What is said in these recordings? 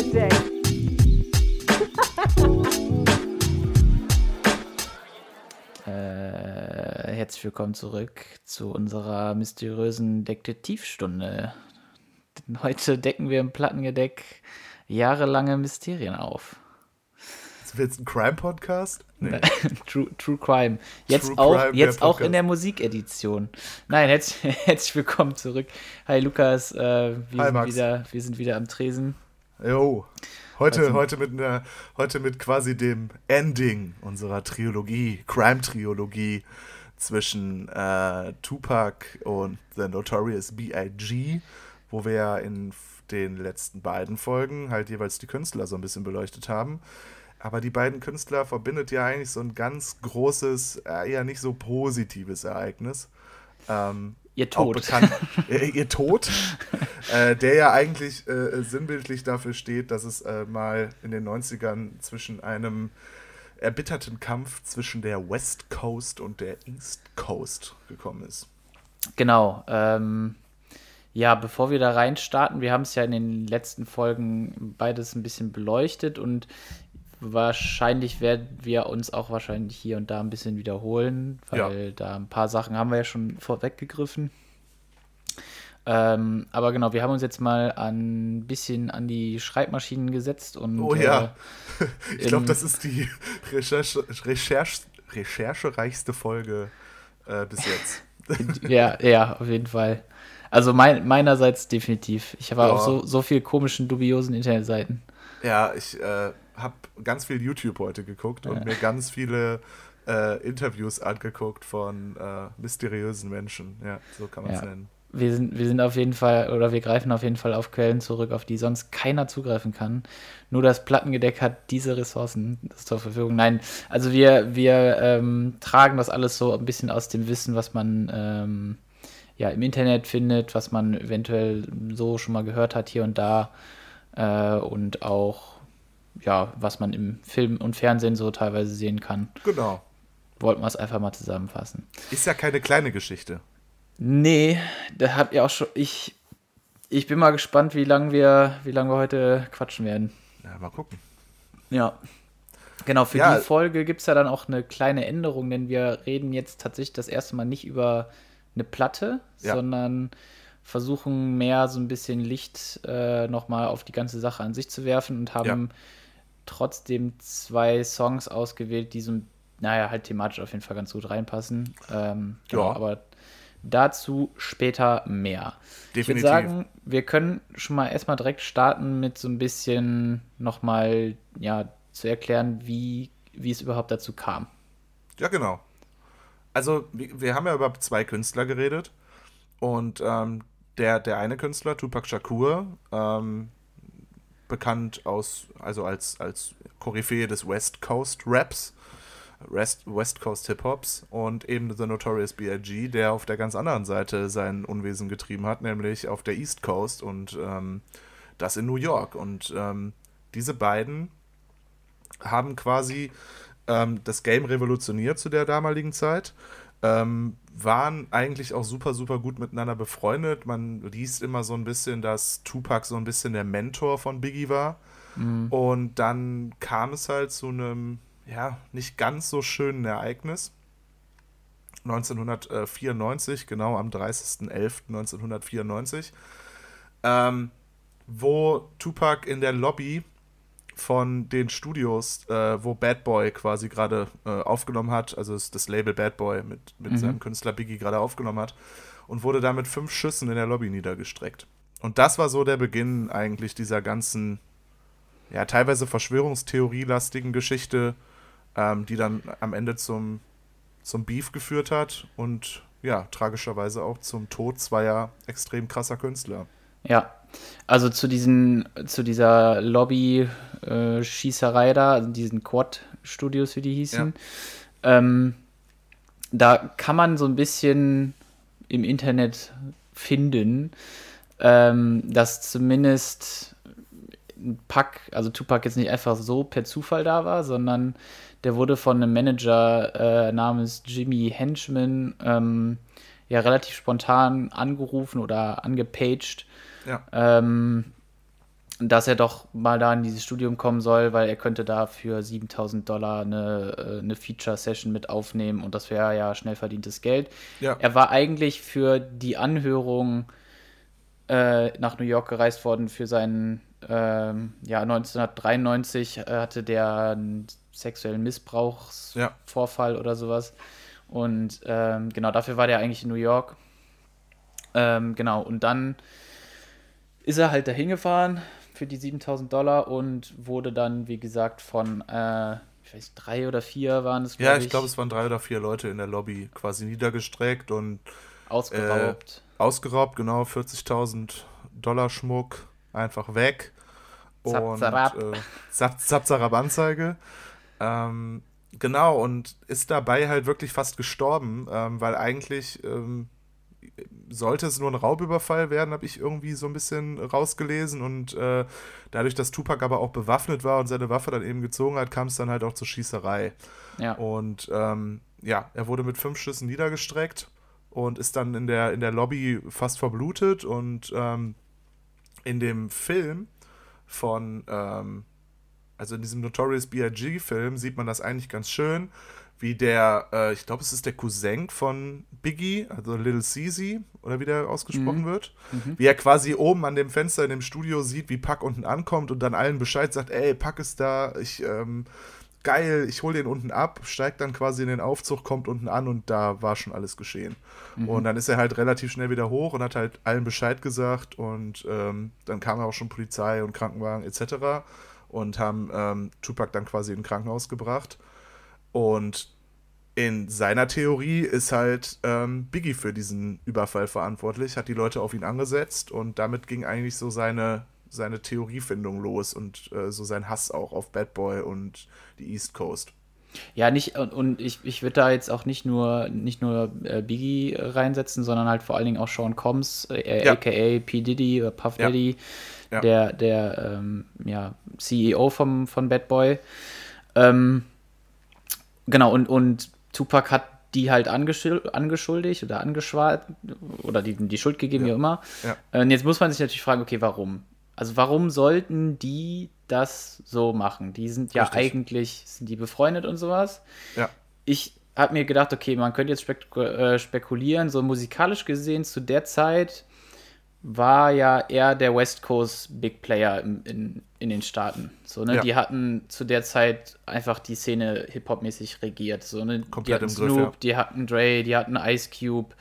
today. Äh, herzlich willkommen zurück zu unserer mysteriösen Detektivstunde. Heute decken wir im Plattengedeck jahrelange Mysterien auf. Ist jetzt ein Crime-Podcast? Nee. True, True Crime. Jetzt True auch, Crime, jetzt auch in der Musikedition. Nein, herzlich, herzlich willkommen zurück. Hi Lukas, äh, wir, Hi, sind Max. wieder, wir sind wieder am Tresen. Jo. Heute, Also- heute, mit einer, heute mit quasi dem Ending unserer Trilogie, Crime-Trilogie zwischen äh, Tupac und The Notorious B.I.G., wo wir ja in den letzten beiden Folgen halt jeweils die Künstler so ein bisschen beleuchtet haben. Aber die beiden Künstler verbindet ja eigentlich so ein ganz großes, äh, eher nicht so positives Ereignis. Ähm, Ihr Tod. bekannt, äh, ihr Tod, äh, der ja eigentlich äh, sinnbildlich dafür steht, dass es äh, mal in den 90ern zwischen einem erbitterten Kampf zwischen der West Coast und der East Coast gekommen ist. Genau. Ähm, ja, bevor wir da reinstarten, wir haben es ja in den letzten Folgen beides ein bisschen beleuchtet und wahrscheinlich werden wir uns auch wahrscheinlich hier und da ein bisschen wiederholen, weil da ein paar Sachen haben wir ja schon vorweggegriffen. Ähm, aber genau, wir haben uns jetzt mal ein bisschen an die Schreibmaschinen gesetzt und Oh ja. Ich glaube, das ist die Recherche, Recherche, recherchereichste Folge äh, bis jetzt. äh, ja, ja, auf jeden Fall. Also mein, meinerseits definitiv. Ich habe Ja. auch so, so viel komischen, dubiosen Internetseiten. Ja, ich äh, habe ganz viel YouTube heute geguckt und mir ganz viele äh, Interviews angeguckt von äh, mysteriösen Menschen. Ja, so kann man es Ja. nennen. Wir sind, wir sind auf jeden Fall, oder wir greifen auf jeden Fall auf Quellen zurück, auf die sonst keiner zugreifen kann. Nur das Plattengedeck hat diese Ressourcen zur Verfügung. Nein, also wir, wir ähm, tragen das alles so ein bisschen aus dem Wissen, was man ähm, ja im Internet findet, was man eventuell so schon mal gehört hat hier und da äh, und auch ja, was man im Film und Fernsehen so teilweise sehen kann. Genau. Wollten wir es einfach mal zusammenfassen. Ist ja keine kleine Geschichte. Nee, da habt ihr auch schon. Ich, ich bin mal gespannt, wie lange wir, wie lang wir heute quatschen werden. Ja, mal gucken. Ja. Genau, für Ja. die Folge gibt es ja dann auch eine kleine Änderung, denn wir reden jetzt tatsächlich das erste Mal nicht über eine Platte, Ja. sondern versuchen mehr so ein bisschen Licht äh, nochmal auf die ganze Sache an sich zu werfen und haben trotzdem zwei Songs ausgewählt, die so, naja, halt thematisch auf jeden Fall ganz gut reinpassen. Ähm, genau, Ja. Aber dazu später mehr. Ich würde Definitiv. sagen, wir können schon mal erstmal direkt starten mit so ein bisschen nochmal, ja, zu erklären, wie, wie es überhaupt dazu kam. Ja, genau. Also, wir, wir haben ja über zwei Künstler geredet. Und ähm, der, der eine Künstler, Tupac Shakur, ähm, bekannt aus, also als, als Koryphäe des West Coast Raps, West, Coast Hip Hops und eben The Notorious B.I.G., der auf der ganz anderen Seite sein Unwesen getrieben hat, nämlich auf der East Coast und ähm, das in New York. Und ähm, diese beiden haben quasi ähm, das Game revolutioniert zu der damaligen Zeit. Ähm, waren eigentlich auch super, super gut miteinander befreundet. Man liest immer so ein bisschen, dass Tupac so ein bisschen der Mentor von Biggie war. Und dann kam es halt zu einem, ja, nicht ganz so schönen Ereignis. 1994, genau am 30.11.1994, ähm, wo Tupac in der Lobby von den Studios, äh, wo Bad Boy quasi gerade äh, aufgenommen hat, also das, das Label Bad Boy mit, mit seinem Künstler Biggie gerade aufgenommen hat und wurde da mit fünf Schüssen in der Lobby niedergestreckt. Und das war so der Beginn eigentlich dieser ganzen, ja, teilweise Verschwörungstheorie-lastigen Geschichte, ähm, die dann am Ende zum, zum Beef geführt hat und ja, tragischerweise auch zum Tod zweier extrem krasser Künstler. Ja, also zu diesen, zu dieser Lobby-Schießerei da, also diesen Quad-Studios, wie die hießen, ähm, da kann man so ein bisschen im Internet finden, ähm, dass zumindest ein Pack, also Tupac jetzt nicht einfach so per Zufall da war, sondern der wurde von einem Manager äh, namens Jimmy Henchman ähm, ja relativ spontan angerufen oder angepaged, Ja. ähm, dass er doch mal da in dieses Studium kommen soll, weil er könnte da für 7000 Dollar eine, äh, eine Feature-Session mit aufnehmen und das wäre ja schnell verdientes Geld. Ja. Er war eigentlich für die Anhörung äh, nach New York gereist worden für seinen, ähm, ja, 1993 äh, hatte der einen sexuellen Missbrauchsvorfall ja. oder sowas. Und ähm, genau dafür war der eigentlich in New York. Ähm, genau, und dann ist er halt dahin gefahren für die 7000 Dollar und wurde dann, wie gesagt, von, äh, ich weiß, drei oder vier waren es, Ja, ich, ich glaube, es waren drei oder vier Leute in der Lobby quasi niedergestreckt und ausgeraubt. Äh, ausgeraubt, genau, 40.000 Dollar Schmuck einfach weg. Und äh, Zap, Zap, Zarab Anzeige. Ähm, genau, und ist dabei halt wirklich fast gestorben, ähm, weil eigentlich ähm, sollte es nur ein Raubüberfall werden, habe ich irgendwie so ein bisschen rausgelesen. Und äh, dadurch, dass Tupac aber auch bewaffnet war und seine Waffe dann eben gezogen hat, kam es dann halt auch zur Schießerei. Ja. Und ähm, ja, er wurde mit fünf Schüssen niedergestreckt und ist dann in der, in der Lobby fast verblutet. Und ähm, in dem Film von, ähm, also in diesem Notorious B.I.G.-Film sieht man das eigentlich ganz schön wie der, äh, ich glaube, es ist der Cousin von Biggie, also Little Caesar, oder wie der ausgesprochen mhm. wird, mhm. wie er quasi oben an dem Fenster in dem Studio sieht, wie Pack unten ankommt und dann allen Bescheid sagt, ey, Pack ist da, ich, ähm, geil, ich hole den unten ab, steigt dann quasi in den Aufzug, kommt unten an und da war schon alles geschehen. Mhm. Und dann ist er halt relativ schnell wieder hoch und hat halt allen Bescheid gesagt und ähm, dann kam auch schon Polizei und Krankenwagen etc. und haben ähm, Tupac dann quasi in ein Krankenhaus gebracht. Und in seiner Theorie ist halt ähm, Biggie für diesen Überfall verantwortlich, hat die Leute auf ihn angesetzt und damit ging eigentlich so seine, seine Theoriefindung los und äh, so sein Hass auch auf Bad Boy und die East Coast. Ja, nicht, und, und ich, ich würde da jetzt auch nicht nur, nicht nur äh, Biggie reinsetzen, sondern halt vor allen Dingen auch Sean Combs, äh, ja. aka P. Diddy oder Puff Daddy, ja. der, der ähm, ja, CEO vom, von Bad Boy. Ähm, Genau, und, und Tupac hat die halt angeschuldigt oder angeschwart oder die, die Schuld gegeben, ja. wie immer. Ja. Und jetzt muss man sich natürlich fragen, okay, warum? Also warum sollten die das so machen? Die sind ja Richtig. eigentlich, sind die befreundet und sowas. Ja. Ich habe mir gedacht, okay, man könnte jetzt äh, spekulieren, so musikalisch gesehen zu der Zeit war ja eher der West Coast Big Player in, in, in den Staaten. So, ne? Ja. Die hatten zu der Zeit einfach die Szene Hip-Hop-mäßig regiert. So, ne? Komplett die hatten im Snoop, Griff, ja. die hatten Dre, die hatten Ice Cube.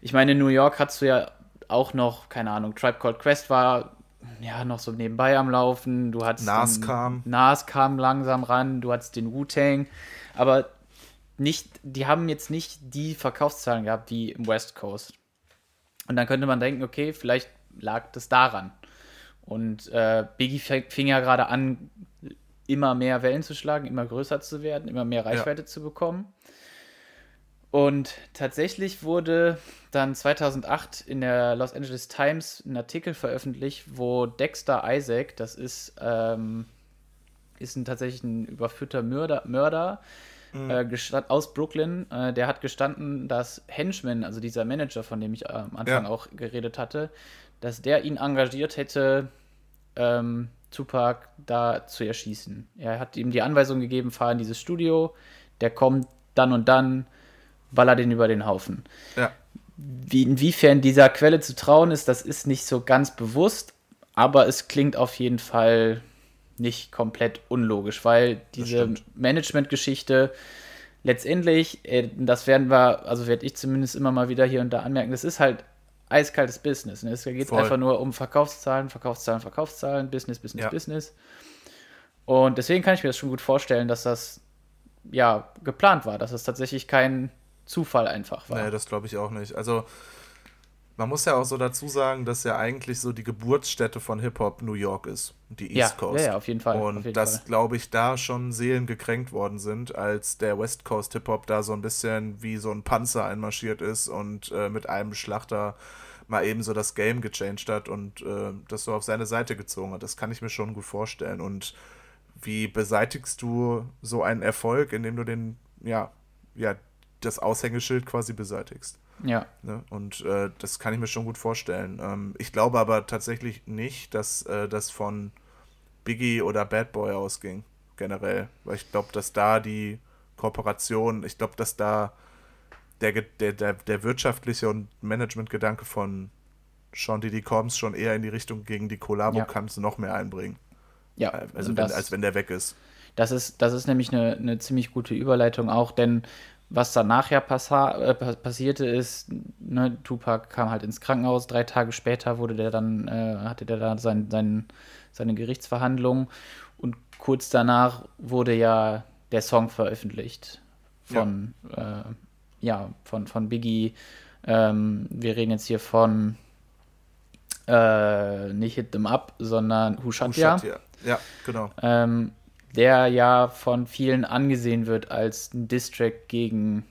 Ich meine, in New York hattest du ja auch noch, keine Ahnung, Tribe Called Quest war ja noch so nebenbei am Laufen. Du hattest Nas kam. Nas kam langsam ran, du hattest den Wu-Tang. Aber nicht, die haben jetzt nicht die Verkaufszahlen gehabt wie im West Coast. Und dann könnte man denken, okay, vielleicht lag das daran. Und äh, Biggie fing ja gerade an, immer mehr Wellen zu schlagen, immer größer zu werden, immer mehr Reichweite ja. zu bekommen. Und tatsächlich wurde dann 2008 in der Los Angeles Times ein Artikel veröffentlicht, wo Dexter Isaac, das ist, ähm, ist ein tatsächlich ein überführter Mörder, Mörder mhm. äh, aus Brooklyn, äh, der hat gestanden, dass Henchman, also dieser Manager, von dem ich äh, am Anfang ja. auch geredet hatte, dass der ihn engagiert hätte, ähm, Tupac da zu erschießen. Er hat ihm die Anweisung gegeben, fahr in dieses Studio, der kommt dann und dann, baller den über den Haufen. Ja. Wie, inwiefern dieser Quelle zu trauen ist, das ist nicht so ganz bewusst, aber es klingt auf jeden Fall nicht komplett unlogisch, weil diese Management-Geschichte letztendlich, äh, das werden wir, also werde ich zumindest immer mal wieder hier und da anmerken, das ist halt eiskaltes Business. Ne? Es geht einfach nur um Verkaufszahlen, Verkaufszahlen, Verkaufszahlen, Business, Business, ja. Business. Und deswegen kann ich mir das schon gut vorstellen, dass das ja geplant war, dass es tatsächlich kein Zufall einfach war. Nee, das glaube ich auch nicht. Also man muss ja auch so dazu sagen, dass ja eigentlich so die Geburtsstätte von Hip-Hop New York ist, die East ja, Coast. Ja, ja, auf jeden Fall. Und jeden dass, glaube ich, da schon Seelen gekränkt worden sind, als der West Coast Hip-Hop da so ein bisschen wie so ein Panzer einmarschiert ist und äh, mit einem Schlachter mal eben so das Game gechanged hat und äh, das so auf seine Seite gezogen hat. Das kann ich mir schon gut vorstellen. Und wie beseitigst du so einen Erfolg, indem du den, ja, ja, das Aushängeschild quasi beseitigst? Ja. Ne? Und äh, das kann ich mir schon gut vorstellen. Ähm, ich glaube aber tatsächlich nicht, dass äh, das von Biggie oder Bad Boy ausging, generell. Weil ich glaube, dass da die Kooperation, ich glaube, dass da der, der, der, der wirtschaftliche und Managementgedanke von Sean Diddy Combs schon eher in die Richtung gegen die Kollabo ja. kannst du noch mehr einbringen. Ja, also das, wenn, als wenn der weg ist. Das ist, das ist nämlich eine, eine ziemlich gute Überleitung auch, denn was danach ja äh, passierte ist, ne, Tupac kam halt ins Krankenhaus, drei Tage später wurde der dann, äh, hatte der da sein, sein, seine Gerichtsverhandlung und kurz danach wurde ja der Song veröffentlicht von, ja, äh, ja von, von Biggie. Ähm, wir reden jetzt hier von äh, nicht Hit Them Up, sondern Who Shot Ya. Ja, genau. Ähm, der ja von vielen angesehen wird als ein Distrack gegen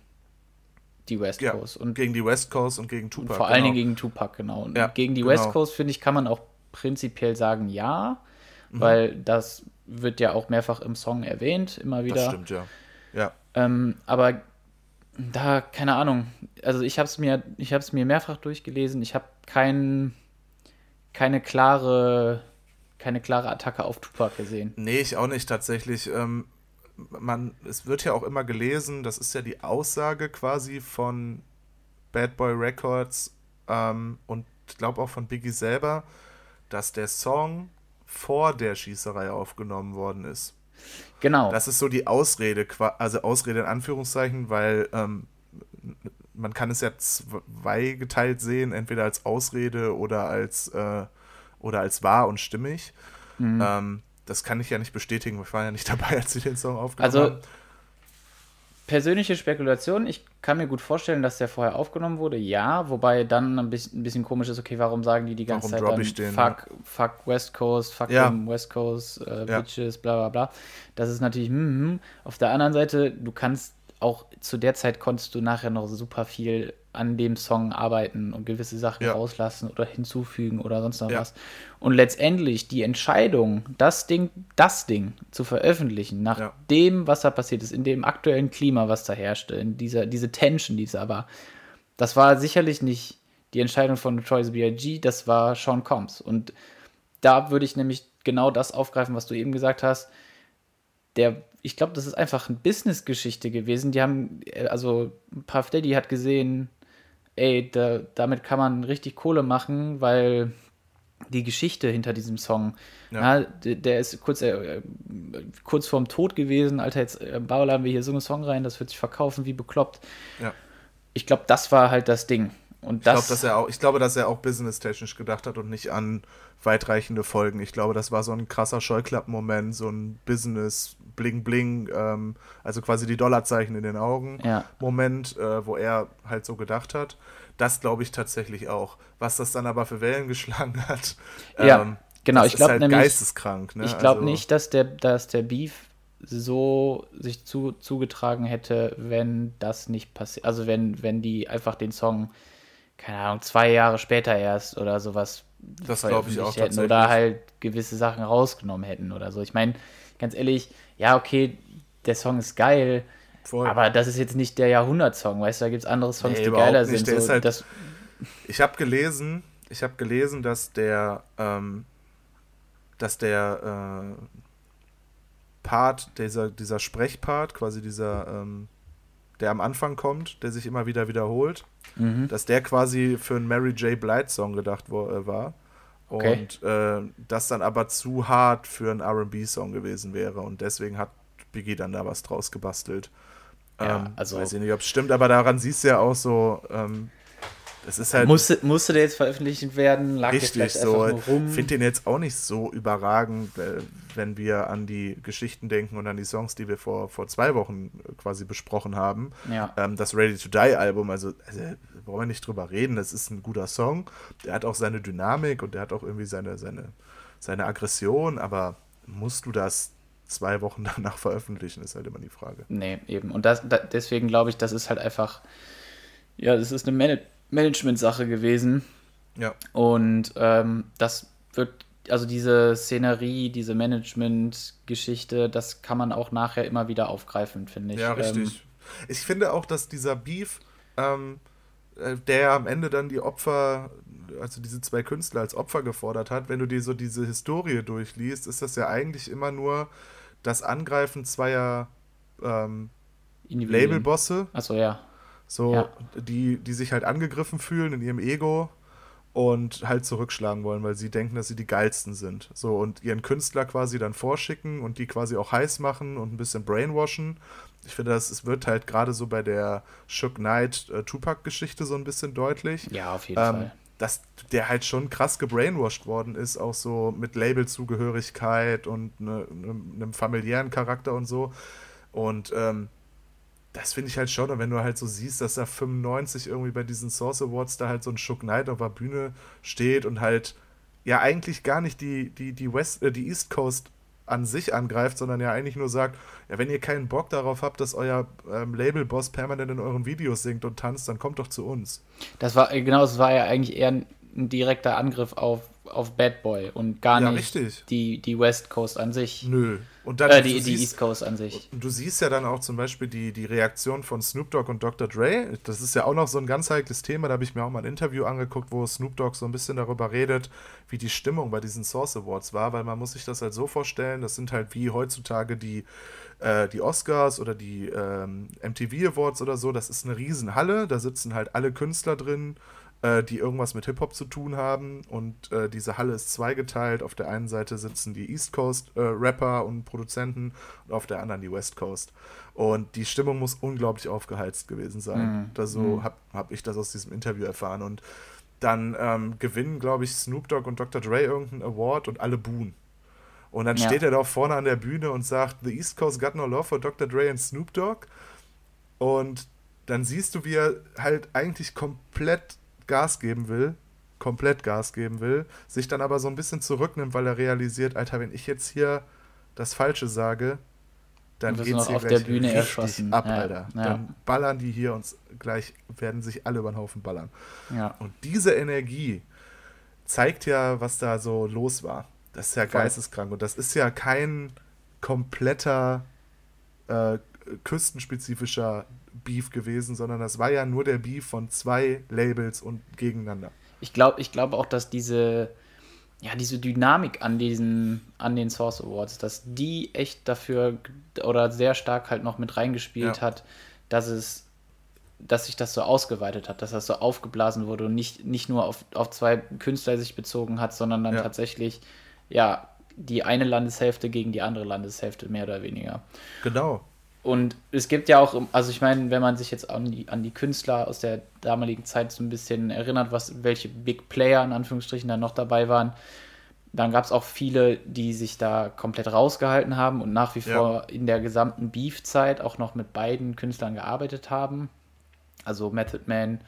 die West Coast. Ja, und gegen die West Coast und gegen Tupac. Und vor allen Dingen genau. gegen Tupac, genau. Und ja, gegen die genau. West Coast, finde ich, kann man auch prinzipiell sagen, ja, mhm. weil das wird ja auch mehrfach im Song erwähnt, immer wieder. Das stimmt, ja. ja. Ähm, aber da, keine Ahnung, also ich habe es mir, ich habe es mir mehrfach durchgelesen, ich habe kein, keine klare keine klare Attacke auf Tupac gesehen. Nee, ich auch nicht tatsächlich. Ähm, man, es wird ja auch immer gelesen, das ist ja die Aussage quasi von Bad Boy Records ähm, und ich glaube auch von Biggie selber, dass der Song vor der Schießerei aufgenommen worden ist. Genau. Das ist so die Ausrede, also Ausrede in Anführungszeichen, weil ähm, man kann es ja zweigeteilt sehen, entweder als Ausrede oder als äh, oder als wahr und stimmig. Mhm. Ähm, das kann ich ja nicht bestätigen, wir waren ja nicht dabei, als sie den Song aufgenommen also, haben. Persönliche Spekulation, ich kann mir gut vorstellen, dass der vorher aufgenommen wurde, ja, wobei dann ein bisschen, ein bisschen komisch ist, okay, warum sagen die die ganze warum Zeit dann, den, fuck, ne? fuck West Coast, fuck ja. West Coast, äh, ja. Bitches, bla bla bla. Das ist natürlich, hm, hm. auf der anderen Seite, du kannst auch zu der Zeit konntest du nachher noch super viel an dem Song arbeiten und gewisse Sachen ja. rauslassen oder hinzufügen oder sonst noch ja. was. Und letztendlich die Entscheidung, das Ding, das Ding zu veröffentlichen, nach ja. dem, was da passiert ist, in dem aktuellen Klima, was da herrschte, in dieser, diese Tension, die da war, das war sicherlich nicht die Entscheidung von Choice B.I.G., das war Sean Combs. Und da würde ich nämlich genau das aufgreifen, was du eben gesagt hast. Der ich glaube, das ist einfach eine Business-Geschichte gewesen. Die haben, äh, also Puff Daddy hat gesehen, ey, da, damit kann man richtig Kohle machen, weil die Geschichte hinter diesem Song, ja. Ja, der, der, ist kurz, äh, kurz vorm Tod gewesen, Alter, jetzt äh, ballern wir hier so einen Song rein, das wird sich verkaufen wie bekloppt. Ja. Ich glaube, das war halt das Ding. Und ich, glaub, dass er auch, ich glaube, dass er auch businesstechnisch gedacht hat und nicht an weitreichende Folgen. Ich glaube, das war so ein krasser Scheuklappen-Moment, so ein Business Bling Bling, ähm, also quasi die Dollarzeichen in den Augen ja. Moment, äh, wo er halt so gedacht hat. Das glaube ich tatsächlich auch. Was das dann aber für Wellen geschlagen hat, ja, ähm, genau. ich glaube halt nämlich, geisteskrank. Ne? Ich glaube also, nicht, dass der, dass der Beef so sich zu, zugetragen hätte, wenn das nicht passiert. Also wenn, wenn die einfach den Song, keine Ahnung, zwei Jahre später erst oder sowas das glaube ich auch hätten oder halt gewisse Sachen rausgenommen hätten oder so. Ich meine, ganz ehrlich, ja, okay, der Song ist geil, Voll. aber das ist jetzt nicht der Jahrhundertsong, weißt du, da gibt es andere Songs, nee, die geiler nicht. sind. So, halt, ich habe gelesen, ich habe gelesen, dass der, ähm, dass der äh, Part, dieser, dieser Sprechpart, quasi dieser, ähm, der am Anfang kommt, der sich immer wieder wiederholt, mhm. dass der quasi für einen Mary J. Blight Song gedacht äh, war. Okay. Und äh, das dann aber zu hart für einen RB-Song gewesen wäre. Und deswegen hat Biggie dann da was draus gebastelt. Ja, ähm, also weiß ich nicht, ob es stimmt, aber daran siehst du ja auch so, ähm, das ist halt. Musste, musste der jetzt veröffentlicht werden? Lag richtig so. Ich finde den jetzt auch nicht so überragend, wenn wir an die Geschichten denken und an die Songs, die wir vor, vor zwei Wochen quasi besprochen haben. Ja. Ähm, das Ready to Die Album, also, also wollen wir nicht drüber reden, das ist ein guter Song. Der hat auch seine Dynamik und der hat auch irgendwie seine, seine, seine Aggression, aber musst du das zwei Wochen danach veröffentlichen, ist halt immer die Frage. Nee, eben. Und das, da, deswegen glaube ich, das ist halt einfach, ja, das ist eine Man Management-Sache gewesen. Ja. Und ähm, das wird, also diese Szenerie, diese Management-Geschichte, das kann man auch nachher immer wieder aufgreifen, finde ich. Ja, richtig. Ähm, ich finde auch, dass dieser Beef, ähm, äh, der am Ende dann die Opfer, also diese zwei Künstler als Opfer gefordert hat, wenn du dir so diese Historie durchliest, ist das ja eigentlich immer nur das Angreifen zweier ähm, Labelbosse. Achso, ja. So, ja. die, die sich halt angegriffen fühlen in ihrem Ego und halt zurückschlagen wollen, weil sie denken, dass sie die geilsten sind. So, und ihren Künstler quasi dann vorschicken und die quasi auch heiß machen und ein bisschen brainwashen. Ich finde, das es wird halt gerade so bei der Shook Knight äh, so ein bisschen deutlich. Ja, auf jeden ähm, Fall. Dass der halt schon krass gebrainwashed worden ist, auch so mit Labelzugehörigkeit und ne, ne, einem familiären Charakter und so. Und ähm, das finde ich halt schon. Wenn du halt so siehst, dass da 95 irgendwie bei diesen Source Awards da halt so ein Shook Knight auf der Bühne steht und halt ja eigentlich gar nicht die, die, die, West, äh, die East Coast an sich angreift, sondern ja eigentlich nur sagt, ja, wenn ihr keinen Bock darauf habt, dass euer ähm, Label-Boss permanent in euren Videos singt und tanzt, dann kommt doch zu uns. Das war, genau, das war ja eigentlich eher ein direkter Angriff auf, auf Bad Boy und gar ja, nicht richtig. Die, die West Coast an sich. Nö, und dann, äh, die, die East Coast an sich. Und du siehst ja dann auch zum Beispiel die, die Reaktion von Snoop Dogg und Dr. Dre. Das ist ja auch noch so ein ganz heikles Thema. Da habe ich mir auch mal ein Interview angeguckt, wo Snoop Dogg so ein bisschen darüber redet, wie die Stimmung bei diesen Source Awards war. Weil man muss sich das halt so vorstellen, das sind halt wie heutzutage die, äh, die Oscars oder die ähm, MTV Awards oder so. Das ist eine Riesenhalle. Da sitzen halt alle Künstler drin äh, die irgendwas mit Hip-Hop zu tun haben. Und äh, diese Halle ist zweigeteilt. Auf der einen Seite sitzen die East Coast-Rapper äh, und Produzenten und auf der anderen die West Coast. Und die Stimmung muss unglaublich aufgeheizt gewesen sein. Mhm. Da so mhm. habe hab ich das aus diesem Interview erfahren. Und dann ähm, gewinnen, glaube ich, Snoop Dogg und Dr. Dre irgendeinen Award und alle buhen. Und dann ja. steht er da vorne an der Bühne und sagt, The East Coast got no love for Dr. Dre and Snoop Dogg. Und dann siehst du, wie er halt eigentlich komplett Gas geben will, komplett Gas geben will, sich dann aber so ein bisschen zurücknimmt, weil er realisiert, Alter, wenn ich jetzt hier das Falsche sage, dann geht es hier auf der Bühne erschossen. ab, ja, Alter. Ja. Dann ballern die hier uns gleich, werden sich alle über den Haufen ballern. Ja. Und diese Energie zeigt ja, was da so los war. Das ist ja Voll. geisteskrank. Und das ist ja kein kompletter äh, küstenspezifischer Beef gewesen, sondern das war ja nur der Beef von zwei Labels und gegeneinander. Ich glaube ich glaub auch, dass diese, ja, diese Dynamik an diesen, an den Source Awards, dass die echt dafür oder sehr stark halt noch mit reingespielt ja. hat, dass es dass sich das so ausgeweitet hat, dass das so aufgeblasen wurde und nicht, nicht nur auf, auf zwei Künstler sich bezogen hat, sondern dann ja. tatsächlich, ja, die eine Landeshälfte gegen die andere Landeshälfte, mehr oder weniger. Genau. Und es gibt ja auch, also ich meine, wenn man sich jetzt an die, an die Künstler aus der damaligen Zeit so ein bisschen erinnert, was, welche Big Player in Anführungsstrichen da noch dabei waren, dann gab es auch viele, die sich da komplett rausgehalten haben und nach wie ja. vor in der gesamten Beef-Zeit auch noch mit beiden Künstlern gearbeitet haben. Also Method Man,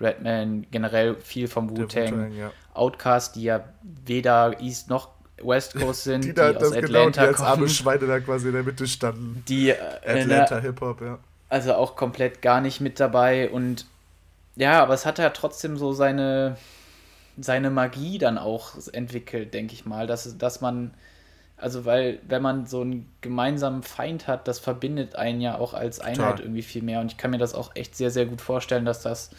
Redman, generell viel vom Wu-Tang, ja. Outcast, die ja weder East noch West Coast sind, die, da, die aus das Atlanta genau, die als arme Schweine da quasi in der Mitte standen. Die äh, Atlanta Hip-Hop, ja. Also auch komplett gar nicht mit dabei und ja, aber es hat ja trotzdem so seine, seine Magie dann auch entwickelt, denke ich mal, dass, dass man, also weil, wenn man so einen gemeinsamen Feind hat, das verbindet einen ja auch als Einheit Total. irgendwie viel mehr und ich kann mir das auch echt sehr, sehr gut vorstellen, dass das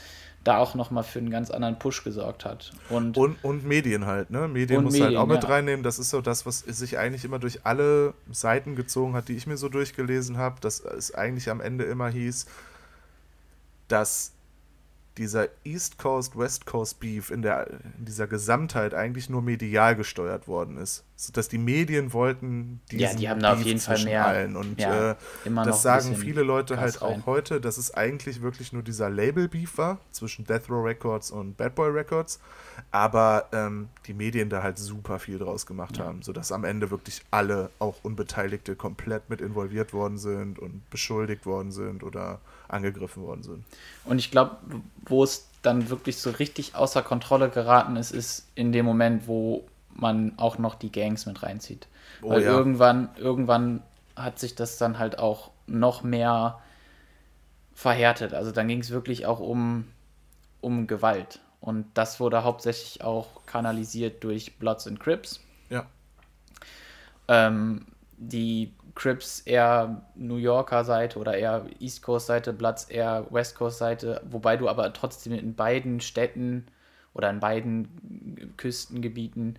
da auch nochmal für einen ganz anderen Push gesorgt hat. Und, und, und Medien halt, ne? Medien muss Medien, halt auch mit ja. reinnehmen. Das ist so das, was sich eigentlich immer durch alle Seiten gezogen hat, die ich mir so durchgelesen habe. Dass es eigentlich am Ende immer hieß, dass dieser East Coast, West Coast Beef in, der, in dieser Gesamtheit eigentlich nur medial gesteuert worden ist. Dass die Medien wollten diesen ja, die haben da auf jeden Fall mehr. Allen. Und ja, äh, das sagen viele Leute halt rein. auch heute, dass es eigentlich wirklich nur dieser Label-Beef war zwischen Death Row Records und Bad Boy Records, aber ähm, die Medien da halt super viel draus gemacht ja. haben, sodass am Ende wirklich alle, auch Unbeteiligte, komplett mit involviert worden sind und beschuldigt worden sind oder angegriffen worden sind. Und ich glaube, wo es dann wirklich so richtig außer Kontrolle geraten ist, ist in dem Moment, wo man auch noch die Gangs mit reinzieht. Oh, Weil ja. irgendwann, irgendwann hat sich das dann halt auch noch mehr verhärtet. Also dann ging es wirklich auch um, um Gewalt. Und das wurde hauptsächlich auch kanalisiert durch Bloods and Crips. Ja. Ähm, die Crips eher New Yorker Seite oder eher East Coast Seite, Bloods eher West Coast Seite, wobei du aber trotzdem in beiden Städten oder in beiden Küstengebieten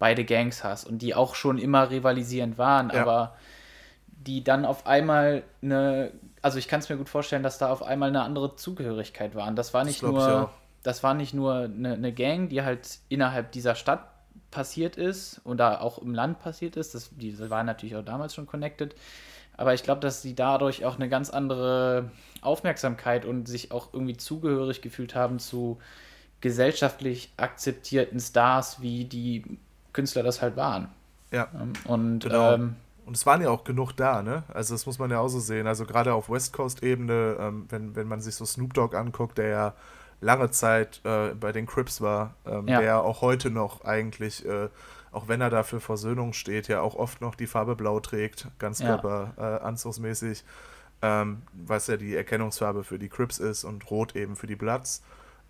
beide Gangs hast und die auch schon immer rivalisierend waren, ja. aber die dann auf einmal eine, also ich kann es mir gut vorstellen, dass da auf einmal eine andere Zugehörigkeit waren. Das war nicht das nur, das war nicht nur eine, eine, Gang, die halt innerhalb dieser Stadt passiert ist und da auch im Land passiert ist. Das, diese waren natürlich auch damals schon connected. Aber ich glaube, dass sie dadurch auch eine ganz andere Aufmerksamkeit und sich auch irgendwie zugehörig gefühlt haben zu gesellschaftlich akzeptierten Stars, wie die Künstler das halt waren. Ja. Und genau. ähm, und es waren ja auch genug da, ne? Also das muss man ja auch so sehen. Also gerade auf West Coast-Ebene, ähm, wenn, wenn man sich so Snoop Dogg anguckt, der ja lange Zeit äh, bei den Crips war, ähm, ja. der auch heute noch eigentlich, äh, auch wenn er da für Versöhnung steht, ja auch oft noch die Farbe Blau trägt, ganz ja. körperanzugsmäßig, äh, ähm, was ja die Erkennungsfarbe für die Crips ist und Rot eben für die Bloods,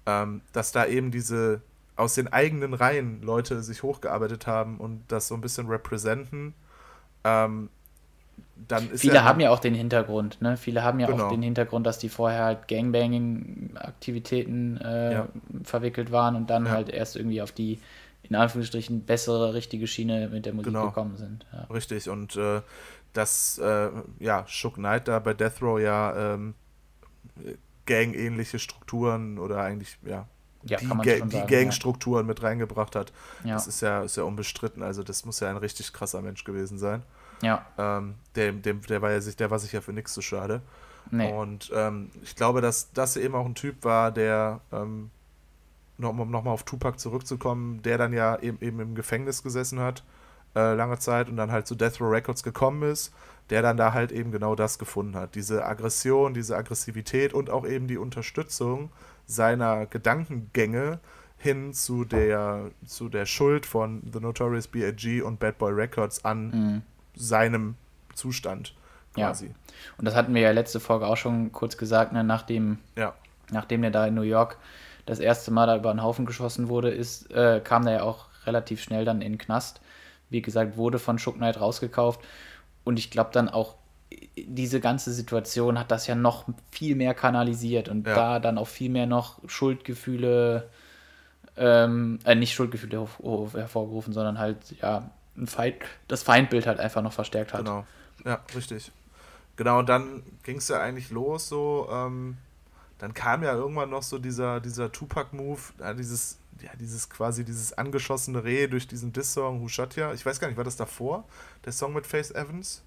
ähm, dass da eben diese aus den eigenen Reihen Leute sich hochgearbeitet haben und das so ein bisschen representen ähm, dann Viele ja, haben ja auch den Hintergrund, ne? Viele haben ja genau. auch den Hintergrund, dass die vorher halt Gangbanging-Aktivitäten äh, ja. verwickelt waren und dann ja. halt erst irgendwie auf die, in Anführungsstrichen, bessere, richtige Schiene mit der Musik genau. gekommen sind. Richtig, und äh, das, äh, ja, Shook Knight da bei Death Row ja ähm, Gang-ähnliche Strukturen oder eigentlich, ja, ja, die, Ga die Gangstrukturen ja. mit reingebracht hat. Ja. Das ist ja, ist ja unbestritten. Also das muss ja ein richtig krasser Mensch gewesen sein. Ja. Ähm, dem, dem, der, war ja sich, der war sich ja für nichts zu schade. Nee. Und ähm, ich glaube, dass das eben auch ein Typ war, der, ähm, noch, um nochmal auf Tupac zurückzukommen, der dann ja eben, eben im Gefängnis gesessen hat, äh, lange Zeit und dann halt zu Death Row Records gekommen ist, der dann da halt eben genau das gefunden hat. Diese Aggression, diese Aggressivität und auch eben die Unterstützung seiner Gedankengänge hin zu der, zu der Schuld von The Notorious B.I.G. und Bad Boy Records an mhm. seinem Zustand quasi. Ja. Und das hatten wir ja letzte Folge auch schon kurz gesagt, ne, nachdem, ja. nachdem er da in New York das erste Mal da über den Haufen geschossen wurde, ist, äh, kam er ja auch relativ schnell dann in den Knast. Wie gesagt, wurde von Shook Knight rausgekauft. Und ich glaube dann auch diese ganze Situation hat das ja noch viel mehr kanalisiert und ja. da dann auch viel mehr noch Schuldgefühle, ähm, äh, nicht Schuldgefühle hervorgerufen, sondern halt, ja, ein Feind, das Feindbild halt einfach noch verstärkt hat. Genau, ja, richtig. Genau, und dann ging es ja eigentlich los, so, ähm, dann kam ja irgendwann noch so dieser, dieser Tupac-Move, ja, dieses, ja, dieses quasi dieses angeschossene Reh durch diesen Diss-Song Who Shot Ya. Ich weiß gar nicht, war das davor? Der Song mit Faith Evans?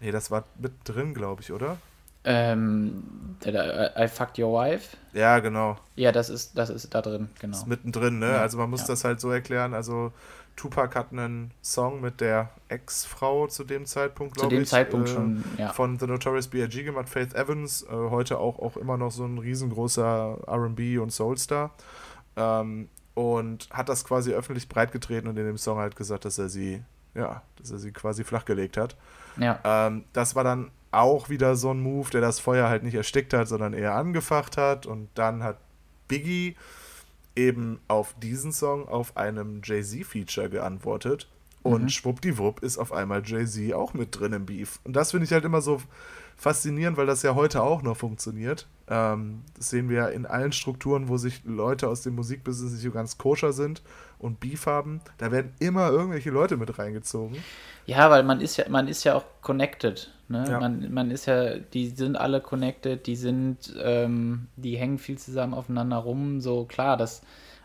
Nee, das war mit drin, glaube ich, oder? Ähm, I fucked your wife? Ja, genau. Ja, das ist, das ist da drin, genau. Das ist mittendrin, ne? Ja, also man muss ja. das halt so erklären. Also Tupac hat einen Song mit der Ex-Frau zu dem Zeitpunkt, glaube ich. Zu dem Zeitpunkt äh, schon, ja. Von The Notorious B.I.G. gemacht, Faith Evans, äh, heute auch, auch immer noch so ein riesengroßer R&B und Soulstar. Ähm, und hat das quasi öffentlich breitgetreten und in dem Song halt gesagt, dass er sie, ja, dass er sie quasi flachgelegt hat. Ja. Ähm, das war dann auch wieder so ein Move, der das Feuer halt nicht erstickt hat, sondern eher angefacht hat. Und dann hat Biggie eben auf diesen Song auf einem Jay-Z-Feature geantwortet. Und mhm. schwuppdiwupp ist auf einmal Jay-Z auch mit drin im Beef. Und das finde ich halt immer so faszinierend, weil das ja heute auch noch funktioniert. Ähm, das sehen wir ja in allen Strukturen, wo sich Leute aus dem Musikbusiness nicht so ganz koscher sind und Beef haben. Da werden immer irgendwelche Leute mit reingezogen. Ja, weil man ist ja, man ist ja auch connected. Ne? Ja. Man, man ist ja, die sind alle connected, die sind, ähm, die hängen viel zusammen aufeinander rum. So klar, das,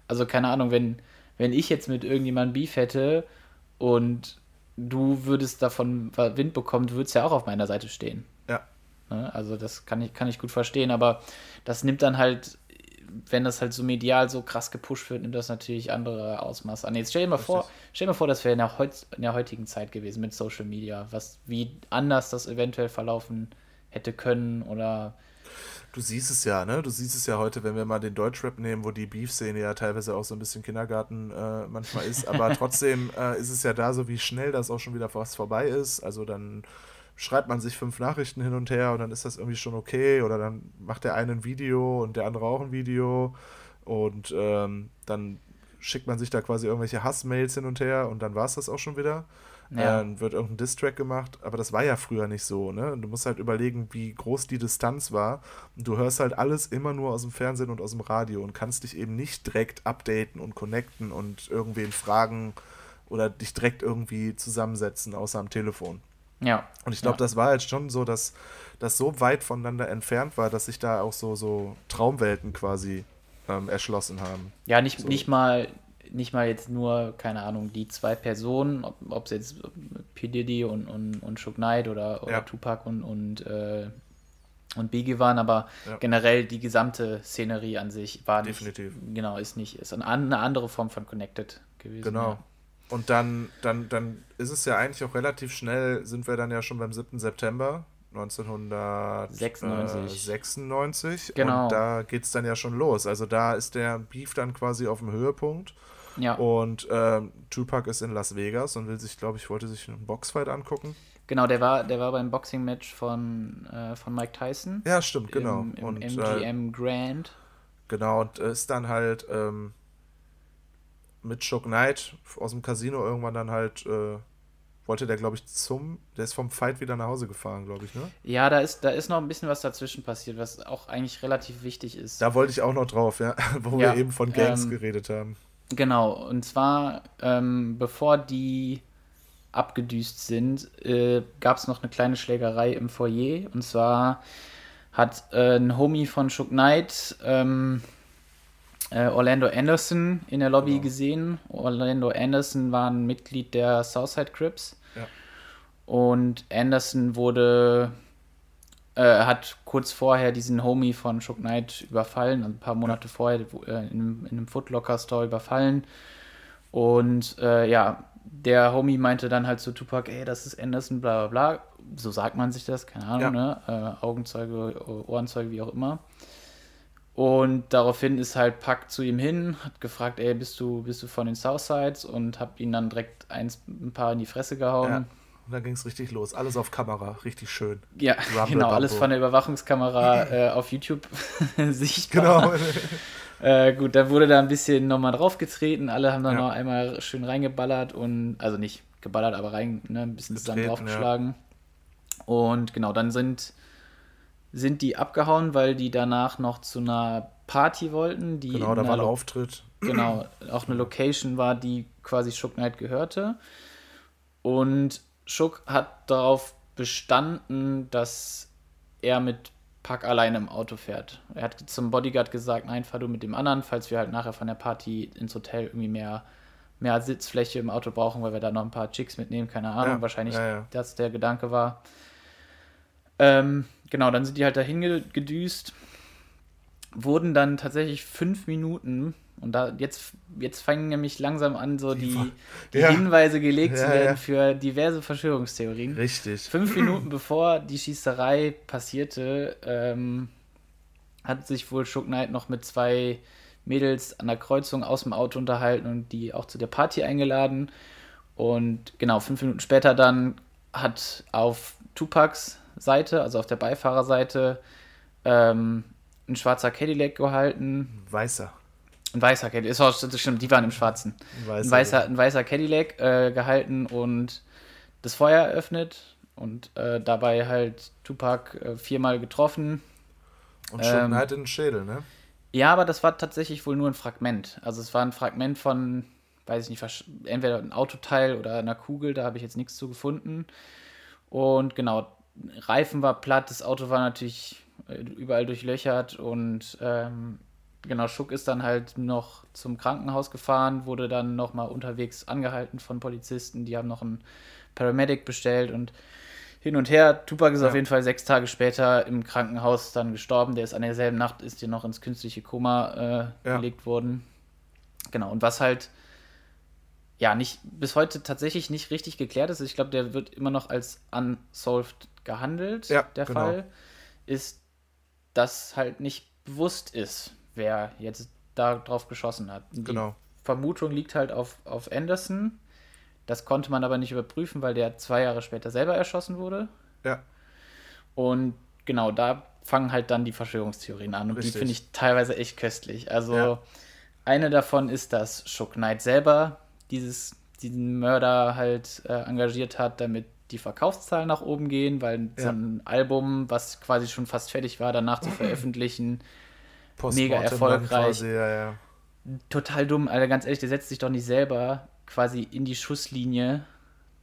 also keine Ahnung, wenn, wenn ich jetzt mit irgendjemandem Beef hätte und du würdest davon Wind bekommen, du würdest ja auch auf meiner Seite stehen. Ja. Ne? Also das kann ich, kann ich gut verstehen, aber das nimmt dann halt wenn das halt so medial so krass gepusht wird, nimmt das natürlich andere Ausmaße an. Jetzt stell dir mal vor, stell dir mal vor, das wäre in, der in der heutigen Zeit gewesen mit Social Media, was wie anders das eventuell verlaufen hätte können oder Du siehst es ja, ne? Du siehst es ja heute, wenn wir mal den Deutschrap nehmen, wo die Beef-Szene ja teilweise auch so ein bisschen Kindergarten äh, manchmal ist. Aber trotzdem äh, ist es ja da so, wie schnell das auch schon wieder fast vorbei ist. Also dann schreibt man sich fünf Nachrichten hin und her und dann ist das irgendwie schon okay. Oder dann macht der eine ein Video und der andere auch ein Video. Und ähm, dann schickt man sich da quasi irgendwelche Hassmails hin und her und dann war es das auch schon wieder. Ja. Dann wird irgendein Distrack gemacht, aber das war ja früher nicht so, ne? Du musst halt überlegen, wie groß die Distanz war. Und du hörst halt alles immer nur aus dem Fernsehen und aus dem Radio und kannst dich eben nicht direkt updaten und connecten und irgendwen fragen oder dich direkt irgendwie zusammensetzen, außer am Telefon. Ja. Und ich glaube, ja. das war halt schon so, dass das so weit voneinander entfernt war, dass sich da auch so, so Traumwelten quasi ähm, erschlossen haben. Ja, nicht, so. nicht mal nicht mal jetzt nur, keine Ahnung, die zwei Personen, ob es jetzt P. Diddy und, und, und Shook Knight oder, oder ja. Tupac und, und, äh, und Biggie waren, aber ja. generell die gesamte Szenerie an sich war Definitiv. nicht, genau, ist nicht, ist eine andere Form von Connected gewesen. Genau. Ja. Und dann, dann, dann ist es ja eigentlich auch relativ schnell, sind wir dann ja schon beim 7. September 1996. Genau. Und da geht es dann ja schon los. Also da ist der Beef dann quasi auf dem Höhepunkt. Ja. Und ähm, Tupac ist in Las Vegas und will sich, glaube ich, wollte sich einen Boxfight angucken. Genau, der war, der war beim Boxing-Match von, äh, von Mike Tyson. Ja, stimmt, genau. Im, im und, MGM äh, Grand. Genau, und ist dann halt ähm, mit Shook Knight aus dem Casino irgendwann dann halt, äh, wollte der, glaube ich, zum, der ist vom Fight wieder nach Hause gefahren, glaube ich, ne? Ja, da ist, da ist noch ein bisschen was dazwischen passiert, was auch eigentlich relativ wichtig ist. Da wollte ich auch noch drauf, ja, wo ja, wir eben von Gangs ähm, geredet haben. Genau, und zwar, ähm, bevor die abgedüst sind, äh, gab es noch eine kleine Schlägerei im Foyer. Und zwar hat äh, ein Homie von Shook Knight ähm, äh, Orlando Anderson in der Lobby genau. gesehen. Orlando Anderson war ein Mitglied der Southside Crips. Ja. Und Anderson wurde äh, hat kurz vorher diesen Homie von Shook Knight überfallen, ein paar Monate vorher äh, in, in, einem Footlocker-Store überfallen. Und äh, ja, der Homie meinte dann halt zu Tupac, ey, das ist Anderson, bla bla bla. So sagt man sich das, keine Ahnung, ja. ne? Äh, Augenzeuge, Ohrenzeuge, wie auch immer. Und daraufhin ist halt Pack zu ihm hin, hat gefragt, ey, bist du, bist du von den Southsides? Und hab ihn dann direkt eins, ein paar in die Fresse gehauen. Ja. Und dann ging es richtig los. Alles auf Kamera, richtig schön. Ja, Rumble, genau, alles von der Überwachungskamera äh, auf YouTube sichtbar. Genau. äh, gut, da wurde da ein bisschen nochmal draufgetreten. Alle haben dann ja. noch einmal schön reingeballert und, also nicht geballert, aber rein, ne, ein bisschen zusammen draufgeschlagen. Ja. Und genau, dann sind, sind die abgehauen, weil die danach noch zu einer Party wollten. Die genau, da war ein Auftritt. Genau, auch eine Location war, die quasi Shook Knight gehörte. Und Schuck hat darauf bestanden, dass er mit Pack alleine im Auto fährt. Er hat zum Bodyguard gesagt, nein, fahr du mit dem anderen, falls wir halt nachher von der Party ins Hotel irgendwie mehr, mehr Sitzfläche im Auto brauchen, weil wir da noch ein paar Chicks mitnehmen, keine Ahnung, ja, wahrscheinlich, ja, ja. dass der Gedanke war. Ähm, genau, dann sind die halt dahin gedüst, wurden dann tatsächlich fünf Minuten und da jetzt, jetzt fangen nämlich langsam an, so die, die ja. Hinweise gelegt ja, zu werden für diverse Verschwörungstheorien. Richtig. Fünf Minuten bevor die Schießerei passierte, ähm, hat sich wohl Shook Knight noch mit zwei Mädels an der Kreuzung aus dem Auto unterhalten und die auch zu der Party eingeladen. Und genau, fünf Minuten später dann hat auf Tupacs Seite, also auf der Beifahrerseite, ähm, ein schwarzer Cadillac gehalten. Weißer. Ein weißer Cadillac, ist auch, das stimmt, die waren im Schwarzen. Ein weißer, ein weißer, ein weißer Cadillac äh, gehalten und das Feuer eröffnet und äh, dabei halt Tupac äh, viermal getroffen. Und schon ähm, halt in den Schädel, ne? Ja, aber das war tatsächlich wohl nur ein Fragment. Also es war ein Fragment von, weiß ich nicht, entweder ein Autoteil oder einer Kugel, da habe ich jetzt nichts zu gefunden. Und genau, Reifen war platt, das Auto war natürlich äh, überall durchlöchert und ähm, genau, Schuck ist dann halt noch zum Krankenhaus gefahren, wurde dann nochmal unterwegs angehalten von Polizisten, die haben noch einen Paramedic bestellt und hin und her. Tupac ist ja. auf jeden Fall sechs Tage später im Krankenhaus dann gestorben. Der ist an derselben Nacht, ist hier noch ins künstliche Koma äh, ja. gelegt worden. Genau, und was halt ja nicht bis heute tatsächlich nicht richtig geklärt ist, ich glaube, der wird immer noch als unsolved gehandelt, ja, der genau. Fall, ist, dass halt nicht bewusst ist, wer jetzt da drauf geschossen hat. Die genau. Vermutung liegt halt auf, auf Anderson. Das konnte man aber nicht überprüfen, weil der zwei Jahre später selber erschossen wurde. Ja. Und genau, da fangen halt dann die Verschwörungstheorien an. Und Richtig. die finde ich teilweise echt köstlich. Also. Ja. eine davon ist, dass Shook Knight selber dieses, diesen Mörder halt äh, engagiert hat, damit die Verkaufszahlen nach oben gehen, weil ja. so ein Album, was quasi schon fast fertig war, danach zu veröffentlichen, mega erfolgreich. Quasi, ja, ja. Total dumm, Alter, ganz ehrlich, der setzt sich doch nicht selber quasi in die Schusslinie.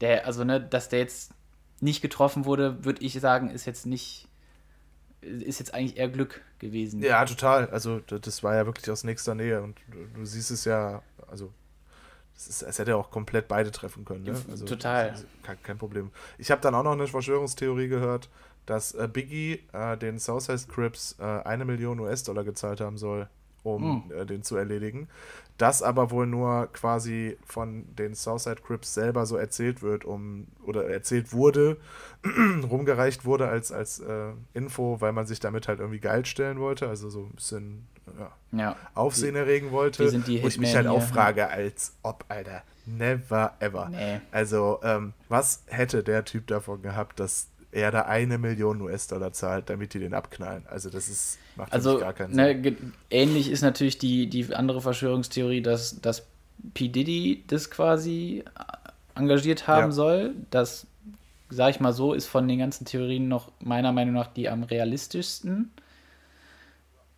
Der, also, ne, dass der jetzt nicht getroffen wurde, würde ich sagen, ist jetzt nicht, ist jetzt eigentlich eher Glück gewesen. Ja, total. Also, das war ja wirklich aus nächster Nähe und du, du siehst es ja, also es, ist, es hätte auch komplett beide treffen können. Ne? Also, Total. Kein, kein, Problem. Ich habe dann auch noch eine Verschwörungstheorie gehört, dass äh, Biggie äh, den Southside Crips äh, eine Million US-Dollar gezahlt haben soll, um hm. den zu erledigen. Das aber wohl nur quasi von den Southside Crips selber so erzählt wird, um oder erzählt wurde, rumgereicht wurde als, als äh, Info, weil man sich damit halt irgendwie geil stellen wollte, also so ein bisschen ja, ja. Aufsehen erregen wollte. wo ich mich halt auch frage, als ob, Alter, never ever. Nee. Also, ähm, was hätte der Typ davon gehabt, dass er da eine Million US-Dollar zahlt, damit die den abknallen? Also, das ist, macht also, gar keinen ne, Sinn. Ähnlich ist natürlich die, die andere Verschwörungstheorie, dass, dass P. Diddy das quasi engagiert haben ja. soll. Das, sag ich mal so, ist von den ganzen Theorien noch meiner Meinung nach die am realistischsten.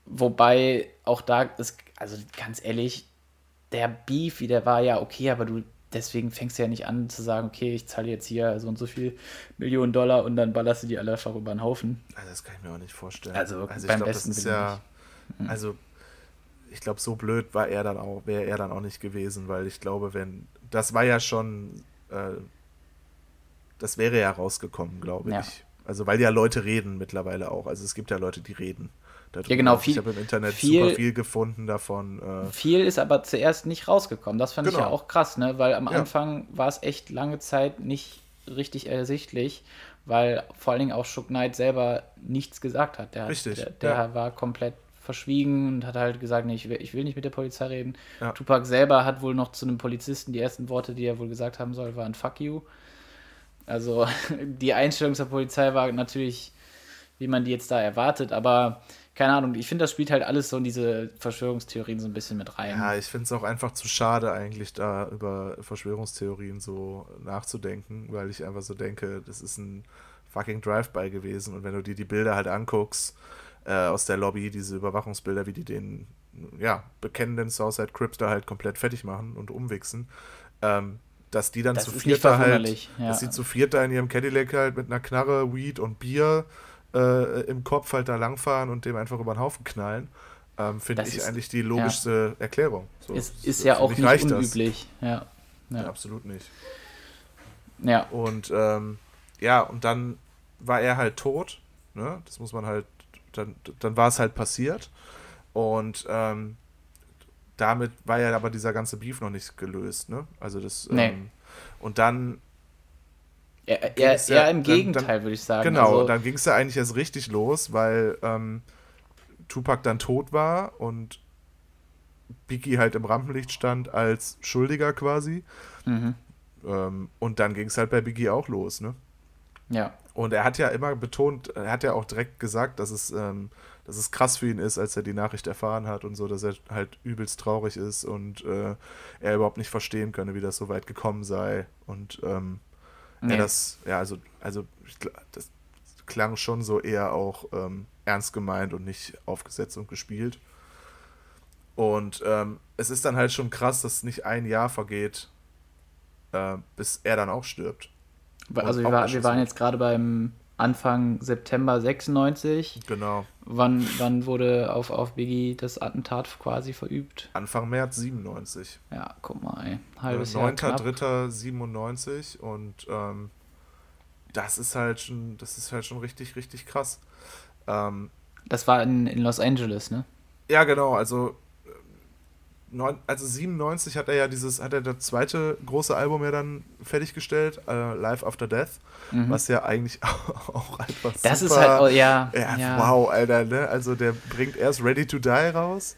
Wobei auch da ist, also ganz ehrlich, der Beef, wie der war ja okay, aber du deswegen fängst du ja nicht an zu sagen, okay, ich zahle jetzt hier so und so viel Millionen Dollar und dann ballerst du die alle einfach über den Haufen. Also das kann ich mir auch nicht vorstellen. Also, also beim ich glaube, das ist ja, mhm. also ich glaube, so blöd war er dann auch, wäre er dann auch nicht gewesen, weil ich glaube, wenn, das war ja schon, äh, das wäre ja rausgekommen, glaube ja. ich. Also weil ja Leute reden mittlerweile auch. Also es gibt ja Leute, die reden. Darüber. Ja, genau. Viel, ich habe im Internet viel, super viel gefunden davon. Äh viel ist aber zuerst nicht rausgekommen. Das fand genau. ich ja genau. auch krass, ne? weil am ja. Anfang war es echt lange Zeit nicht richtig ersichtlich, weil vor allen Dingen auch Shook Knight selber nichts gesagt hat. Der, Richtig. Der, der ja. war komplett verschwiegen und hat halt gesagt, nee, ich will, ich will nicht mit der Polizei reden. Ja. Tupac selber hat wohl noch zu einem Polizisten die ersten Worte, die er wohl gesagt haben soll, waren Fuck you. Also die Einstellung zur Polizei war natürlich, wie man die jetzt da erwartet, aber keine Ahnung, ich finde, das spielt halt alles so in diese Verschwörungstheorien so ein bisschen mit rein. Ja, ich finde es auch einfach zu schade, eigentlich da über Verschwörungstheorien so nachzudenken, weil ich einfach so denke, das ist ein fucking Drive-By gewesen und wenn du dir die Bilder halt anguckst äh, aus der Lobby, diese Überwachungsbilder, wie die den, ja, bekennenden Southside Crips da halt komplett fertig machen und umwichsen, ähm, dass die dann das zu viert da halt, ja. dass sie zu viert da in ihrem Cadillac halt mit einer Knarre, Weed und Bier äh, im Kopf halt da langfahren und dem einfach über den Haufen knallen, ähm, finde ich ist, eigentlich die logischste ja. Erklärung. So, ist, ist ja auch nicht unüblich. Ja. Ja. ja. absolut nicht. Ja. Und ähm, ja, und dann war er halt tot. Ne? Das muss man halt, dann, dann war es halt passiert. Und ähm, damit war ja aber dieser ganze Beef noch nicht gelöst. Ne? Also das. Nee. Ähm, und dann Eher, eher, ja, eher im Gegenteil, würde ich sagen. Genau, also, dann ging es ja eigentlich erst richtig los, weil ähm, Tupac dann tot war und Biggie halt im Rampenlicht stand als Schuldiger quasi. Mhm. Ähm, und dann ging es halt bei Biggie auch los, ne? Ja. Und er hat ja immer betont, er hat ja auch direkt gesagt, dass es, ähm, dass es krass für ihn ist, als er die Nachricht erfahren hat und so, dass er halt übelst traurig ist und äh, er überhaupt nicht verstehen könne, wie das so weit gekommen sei. Und ähm, Nee. Ja, das, ja, also, also das klang schon so eher auch ähm, ernst gemeint und nicht aufgesetzt und gespielt. Und ähm, es ist dann halt schon krass, dass nicht ein Jahr vergeht, äh, bis er dann auch stirbt. Also wir, war, wir waren jetzt gerade beim Anfang September 96. Genau. Wann, wann wurde auf, auf Biggie das Attentat quasi verübt? Anfang März 97. Ja, guck mal, ey. Halbes äh, 9.3.97 und ähm, das ist halt schon, das ist halt schon richtig, richtig krass. Ähm, das war in, in Los Angeles, ne? Ja, genau, also neun, also 97 hat er ja dieses, hat er das zweite große Album ja dann fertiggestellt, äh, Live After Death, mhm. was ja eigentlich auch einfach Das super, ist halt, oh, ja, ja, ja, Wow, Alter, ne? Also der bringt erst Ready to Die raus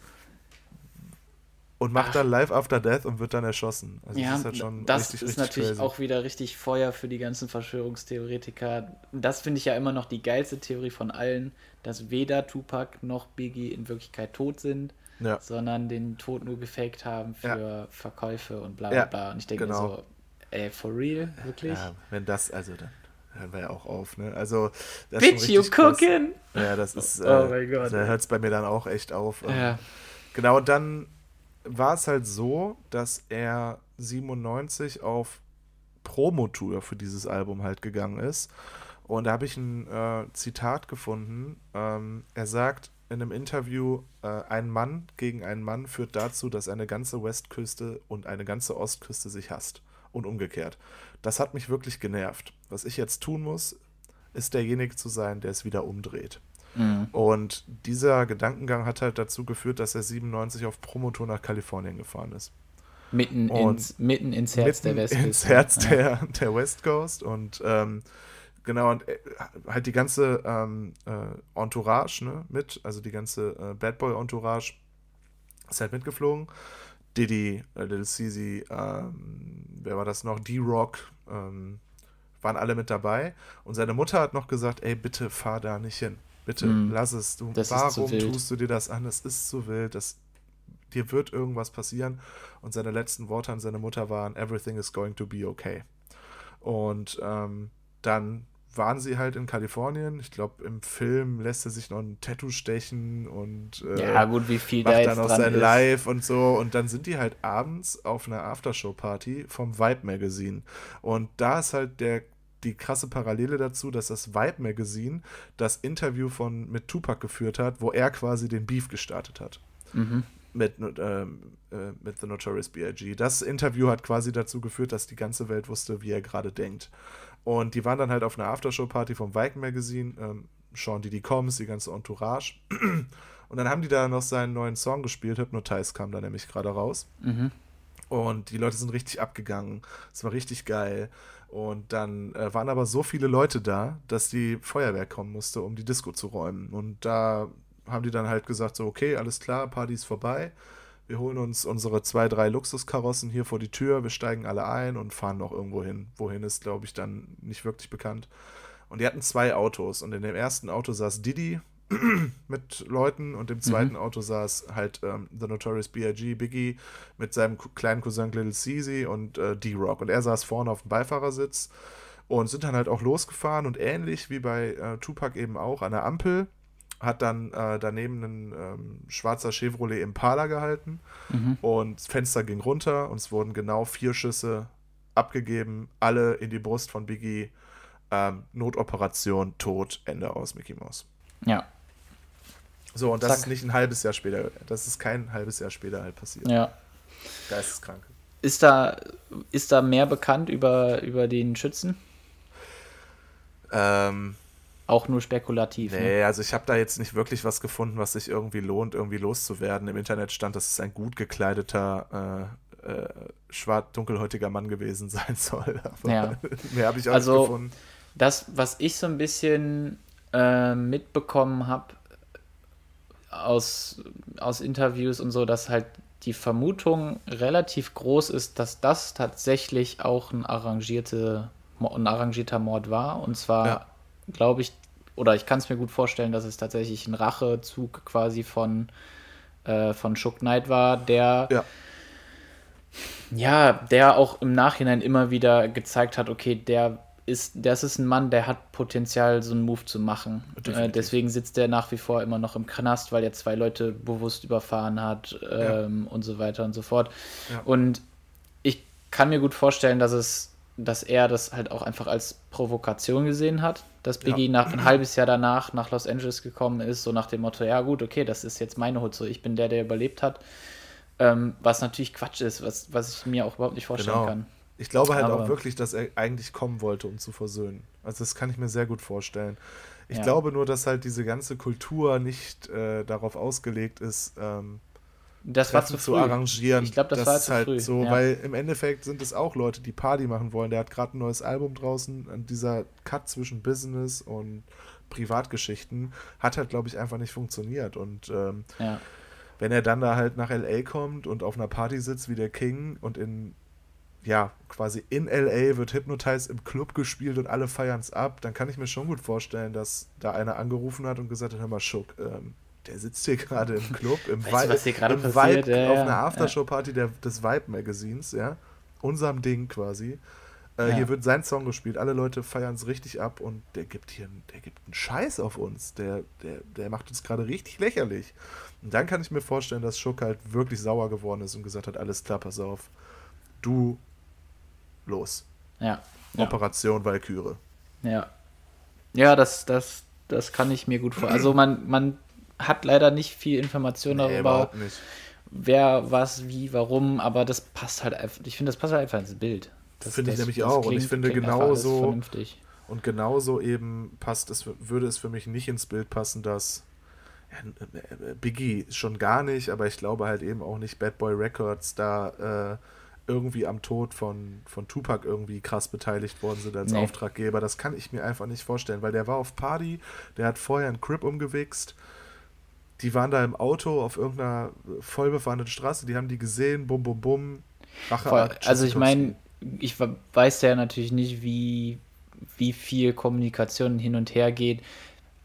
und macht Ach. dann Live After Death und wird dann erschossen. Also ja, das ist, halt schon das richtig, ist richtig natürlich crazy. auch wieder richtig Feuer für die ganzen Verschwörungstheoretiker. Das finde ich ja immer noch die geilste Theorie von allen, dass weder Tupac noch Biggie in Wirklichkeit tot sind ja. sondern den Tod nur gefaked haben für ja. Verkäufe und bla bla bla. Und ich denke genau. so, ey, for real, wirklich? Ja, wenn das, also dann hören wir ja auch auf, ne? Also, das Bitch, you cooking! Ja, das ist, oh äh, oh mein Gott. Da hört es bei mir dann auch echt auf. Ja. Genau, und dann war es halt so, dass er 97 auf Promotour für dieses Album halt gegangen ist. Und da habe ich ein äh, Zitat gefunden. Ähm, er sagt in einem Interview, äh, ein Mann gegen einen Mann führt dazu, dass eine ganze Westküste und eine ganze Ostküste sich hasst. Und umgekehrt. Das hat mich wirklich genervt. Was ich jetzt tun muss, ist derjenige zu sein, der es wieder umdreht. Mhm. Und dieser Gedankengang hat halt dazu geführt, dass er 97 auf Promotour nach Kalifornien gefahren ist. Mitten, ins, mitten ins Herz der West Coast. Ins Herz ja. der, der West Coast. Und ähm, genau, und äh, halt die ganze ähm, äh, Entourage ne, mit, also die ganze äh, Bad Boy Entourage ist halt mitgeflogen. Diddy, äh, Little Caesar, ähm, wer war das noch? D-Rock, ähm, waren alle mit dabei. Und seine Mutter hat noch gesagt, ey, bitte fahr da nicht hin. Bitte, mm, lass es. Du, warum tust du dir das an? Es ist zu wild. Das, dir wird irgendwas passieren. Und seine letzten Worte an seine Mutter waren, everything is going to be okay. Und ähm, dann waren sie halt in Kalifornien. Ich glaube, im Film lässt er sich noch ein Tattoo stechen und äh, ja, gut, wie viel macht da dann auch sein ist. Live und so. Und dann sind die halt abends auf einer Aftershow-Party vom Vibe Magazine. Und da ist halt der die krasse Parallele dazu, dass das Vibe Magazine das Interview von mit Tupac geführt hat, wo er quasi den Beef gestartet hat. Mhm. Mit, ähm, äh, mit The Notorious B.I.G. Das Interview hat quasi dazu geführt, dass die ganze Welt wusste, wie er gerade denkt. Und die waren dann halt auf einer Aftershow-Party vom Viking Magazine, ähm, Sean Diddy Combs, die ganze Entourage. Und dann haben die da noch seinen neuen Song gespielt. Hypnotize kam da nämlich gerade raus. Mhm. Und die Leute sind richtig abgegangen. Es war richtig geil. Und dann äh, waren aber so viele Leute da, dass die Feuerwehr kommen musste, um die Disco zu räumen. Und da haben die dann halt gesagt: so, okay, alles klar, Party ist vorbei wir holen uns unsere zwei, drei Luxuskarossen hier vor die Tür, wir steigen alle ein und fahren noch irgendwo hin. Wohin ist, glaube ich, dann nicht wirklich bekannt. Und die hatten zwei Autos und in dem ersten Auto saß Didi mit Leuten und im zweiten mhm. Auto saß halt ähm, The Notorious B.I.G. Biggie mit seinem kleinen Cousin Little Caesy und äh, D-Rock. Und er saß vorne auf dem Beifahrersitz und sind dann halt auch losgefahren und ähnlich wie bei äh, Tupac eben auch an der Ampel hat dann äh, daneben ein ähm, schwarzer Chevrolet Impala gehalten mhm. und das Fenster ging runter und es wurden genau vier Schüsse abgegeben, alle in die Brust von Biggie. Ähm, Notoperation, Tod, Ende aus Mickey Mouse. Ja. So, und das Zack. ist nicht ein halbes Jahr später, das ist kein halbes Jahr später halt passiert. Ja. Geisteskrank. Ist da, ist da mehr bekannt über, über den Schützen? Ähm, auch nur spekulativ. Ne? Nee, ne? also ich habe da jetzt nicht wirklich was gefunden, was sich irgendwie lohnt, irgendwie loszuwerden. Im Internet stand, dass es ein gut gekleideter, äh, äh, schwarz-dunkelhäutiger Mann gewesen sein soll. Aber ja. mehr habe ich auch also, nicht gefunden. Das, was ich so ein bisschen äh, mitbekommen habe aus, aus Interviews und so, dass halt die Vermutung relativ groß ist, dass das tatsächlich auch ein, arrangierte, ein arrangierter Mord war. Und zwar ja glaube ich, oder ich kann es mir gut vorstellen, dass es tatsächlich ein Rachezug quasi von, äh, von Shook Knight war, der ja. ja, der auch im Nachhinein immer wieder gezeigt hat, okay, der ist, das ist ein Mann, der hat Potenzial, so einen Move zu machen. Äh, deswegen sitzt der nach wie vor immer noch im Knast, weil er zwei Leute bewusst überfahren hat ähm, ja. und so weiter und so fort. Ja. Und ich kann mir gut vorstellen, dass es dass er das halt auch einfach als Provokation gesehen hat, dass Biggie ja. nach ein halbes Jahr danach nach Los Angeles gekommen ist, so nach dem Motto, ja gut, okay, das ist jetzt meine Hut, so ich bin der, der überlebt hat. Ähm, was natürlich Quatsch ist, was, was ich mir auch überhaupt nicht vorstellen genau. kann. Ich glaube halt Aber, auch wirklich, dass er eigentlich kommen wollte, um zu versöhnen. Also das kann ich mir sehr gut vorstellen. Ich ja. glaube nur, dass halt diese ganze Kultur nicht äh, darauf ausgelegt ist, ähm, das war zu, zu arrangieren. Ich glaube, das, das war zu halt früh. so, ja. weil im Endeffekt sind es auch Leute, die Party machen wollen. Der hat gerade ein neues Album draußen. Und dieser Cut zwischen Business und Privatgeschichten hat halt, glaube ich, einfach nicht funktioniert. Und ähm, ja. wenn er dann da halt nach LA kommt und auf einer Party sitzt wie der King und in ja, quasi in LA wird Hypnotize im Club gespielt und alle feiern es ab, dann kann ich mir schon gut vorstellen, dass da einer angerufen hat und gesagt hat, hör mal, Schuck, ähm, der sitzt hier gerade im Club, im, weißt du, was hier im passiert? Vibe, Ja, auf ja. einer Aftershow-Party der- des Vibe-Magazins, ja, unserem Ding quasi. Äh, Ja. Hier wird sein Song gespielt, alle Leute feiern es richtig ab und der gibt hier, der gibt einen Scheiß auf uns. Der, der, der macht uns gerade richtig lächerlich. Und dann kann ich mir vorstellen, dass Schuck halt wirklich sauer geworden ist und gesagt hat, alles klar, pass auf, du los. Ja. Ja. Operation Valkyrie. Ja. Ja, das, das, das kann ich mir gut vorstellen. Also man, man hat leider nicht viel Information Nee, darüber, wer, was, wie, warum, aber das passt halt einfach. Ich finde, das passt halt einfach ins Bild. Das Finde ich das- nämlich das auch. Und ich finde klingt genauso- Vernünftig. Und genauso eben passt es, würde es für mich nicht ins Bild passen, dass ja, äh, Biggie schon gar nicht, aber ich glaube halt eben auch nicht Bad Boy Records da äh, irgendwie am Tod von, von Tupac irgendwie krass beteiligt worden sind als Nee. Auftraggeber. Das kann ich mir einfach nicht vorstellen, weil der war auf Party, der hat vorher einen Crip umgewichst. Die waren da im Auto auf irgendeiner vollbefahrenen Straße, die haben die gesehen, bum bum bum. Rache Voll, Akt, also ich meine, ich weiß ja natürlich nicht, wie, wie viel Kommunikation hin und her geht.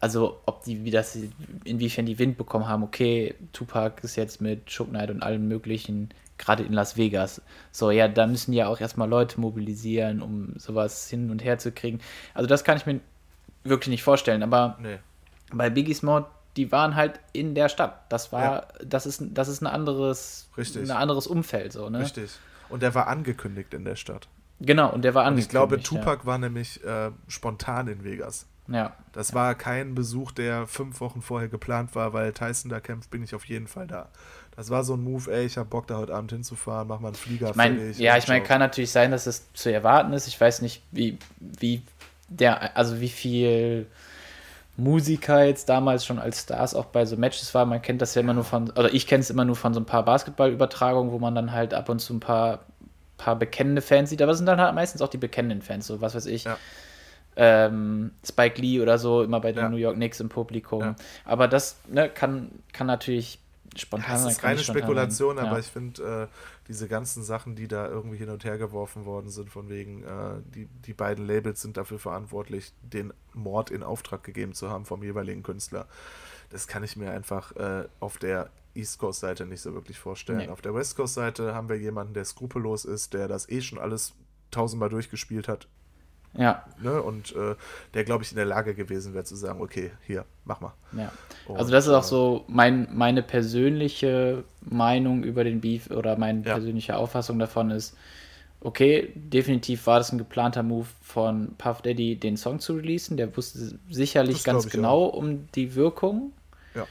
Also ob die, wie das, inwiefern die Wind bekommen haben, okay, Tupac ist jetzt mit Shook Knight und allem möglichen, gerade in Las Vegas. So, ja, da müssen ja auch erstmal Leute mobilisieren, um sowas hin und her zu kriegen. Also das kann ich mir wirklich nicht vorstellen, aber Nee. bei Biggie Small, die waren halt in der Stadt. Das war, das ist, das ist ein anderes, Richtig. ein anderes Umfeld, so, ne? Richtig. Und der war angekündigt in der Stadt. Genau, und der war Und ich glaube, angekündigt, Tupac war nämlich äh, spontan in Vegas. Ja. ja. Das war kein Besuch, der fünf Wochen vorher geplant war, weil Tyson da kämpft, bin ich auf jeden Fall da. Das war so ein Move, ey, ich hab Bock da heute Abend hinzufahren, mach mal einen Flieger Ich mein, fertig ja, ich meine, kann natürlich sein, dass es zu erwarten ist. Ich weiß nicht, wie, wie der, also wie viel Musiker jetzt damals schon als Stars auch bei so Matches war. Man kennt das ja immer nur von, oder ich kenne es immer nur von so ein paar Basketballübertragungen, wo man dann halt ab und zu ein paar, paar bekennende Fans sieht. Aber es sind dann halt meistens auch die bekennenden Fans, so was weiß ich. Ja. Ähm, Spike Lee oder so, immer bei den Ja. New York Knicks im Publikum. Ja. Aber das ne, kann, kann natürlich spontan sein, ist reine nicht spontan Spekulation, aber ich finde, äh, diese ganzen Sachen, die da irgendwie hin und her geworfen worden sind, von wegen, äh, die, die beiden Labels sind dafür verantwortlich, den Mord in Auftrag gegeben zu haben vom jeweiligen Künstler. Das kann ich mir einfach äh, auf der East Coast-Seite nicht so wirklich vorstellen. Nee. Auf der West Coast-Seite haben wir jemanden, der skrupellos ist, der das eh schon alles tausendmal durchgespielt hat ja, ne? und äh, der, glaube ich, in der Lage gewesen wäre zu sagen, okay, hier, mach mal. ja. Und, Also das ist auch äh, so mein, meine persönliche Meinung über den Beef oder meine Ja. persönliche Auffassung davon ist, okay, definitiv war das ein geplanter Move von Puff Daddy, den Song zu releasen. Der wusste sicherlich Das ganz genau um die Wirkung. Ja.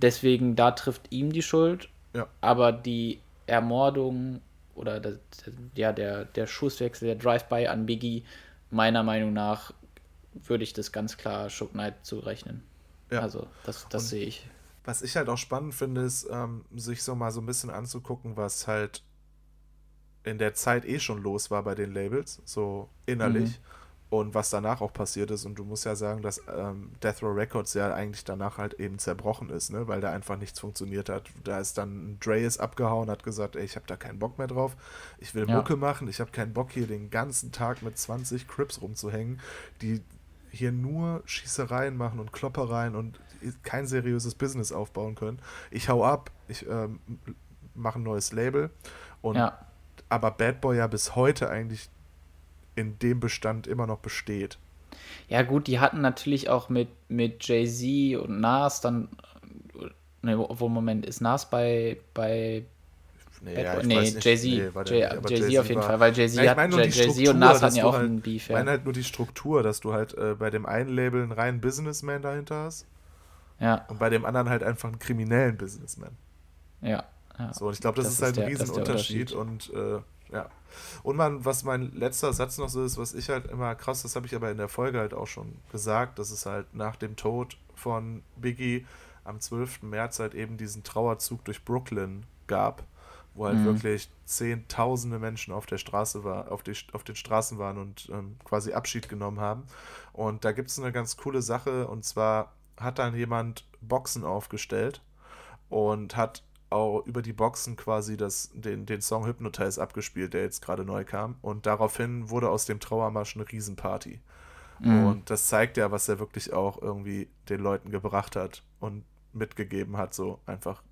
Deswegen, da trifft ihm die Schuld. Ja. Aber die Ermordung oder der, ja, der, der Schusswechsel, der Drive-By an Biggie, meiner Meinung nach würde ich das ganz klar Shook Knight zurechnen. Ja. Also, das, das Und- sehe ich. Was ich halt auch spannend finde, ist, ähm, sich so mal so ein bisschen anzugucken, was halt in der Zeit eh schon los war bei den Labels, so innerlich. Und was danach auch passiert ist. Und du musst ja sagen, dass ähm, Death Row Records ja eigentlich danach halt eben zerbrochen ist, ne? weil da einfach nichts funktioniert hat. Da ist dann Dre ist abgehauen, hat gesagt, ey, ich habe da keinen Bock mehr drauf. Ich will Ja. Mucke machen. Ich habe keinen Bock hier den ganzen Tag mit 20 Crips rumzuhängen, die hier nur Schießereien machen und Kloppereien und kein seriöses Business aufbauen können. Ich hau ab, ich ähm, mache ein neues Label. Und Ja, aber Bad Boy ja bis heute eigentlich in dem Bestand immer noch besteht. Ja, gut, die hatten natürlich auch mit, mit Jay-Z und Nas dann. Ne, obwohl, Moment, ist Nas bei, bei Nee, ja, Nee. Jay-Z. Nee, Jay- Jay-Z auf jeden war- Fall, weil Jay-Z Ja, hat- Jay- Jay-Z und Nas hatten ja auch halt, einen Beef, Ich ja. meine halt nur die Struktur, dass du halt äh, bei dem einen Label einen reinen Businessman dahinter hast Ja, und bei dem anderen halt einfach einen kriminellen Businessman. ja. ja. So, und ich glaube, das, Das ist halt ein der- Riesenunterschied. Und äh, ja. Und man, was mein letzter Satz noch so ist, was ich halt immer krass, das habe ich aber in der Folge halt auch schon gesagt, dass es halt nach dem Tod von Biggie am 12. März halt eben diesen Trauerzug durch Brooklyn gab, wo halt Mhm. wirklich zehntausende Menschen auf der Straße war, auf, die, auf den Straßen waren und ähm, quasi Abschied genommen haben. Und da gibt es eine ganz coole Sache, und zwar hat dann jemand Boxen aufgestellt und hat auch über die Boxen quasi das, den, den Song Hypnotize abgespielt, der jetzt gerade neu kam. Und daraufhin wurde aus dem Trauermarsch eine Riesenparty. Mhm. Und das zeigt ja, was er wirklich auch irgendwie den Leuten gebracht hat. Und mitgegeben hat, so einfach.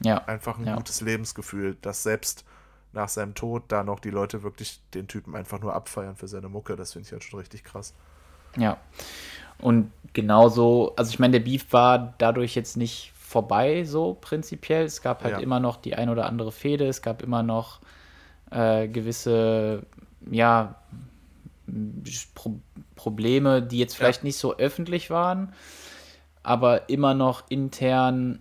Ja. Einfach ein ja. gutes Lebensgefühl, dass selbst nach seinem Tod da noch die Leute wirklich den Typen einfach nur abfeiern für seine Mucke. Das finde ich halt schon richtig krass. Ja. Und genauso, also ich meine, der Beef war dadurch jetzt nicht vorbei, so prinzipiell. Es gab halt ja. immer noch die ein oder andere Fehde, es gab immer noch äh, gewisse, ja, Pro Probleme, die jetzt vielleicht ja. nicht so öffentlich waren, aber immer noch intern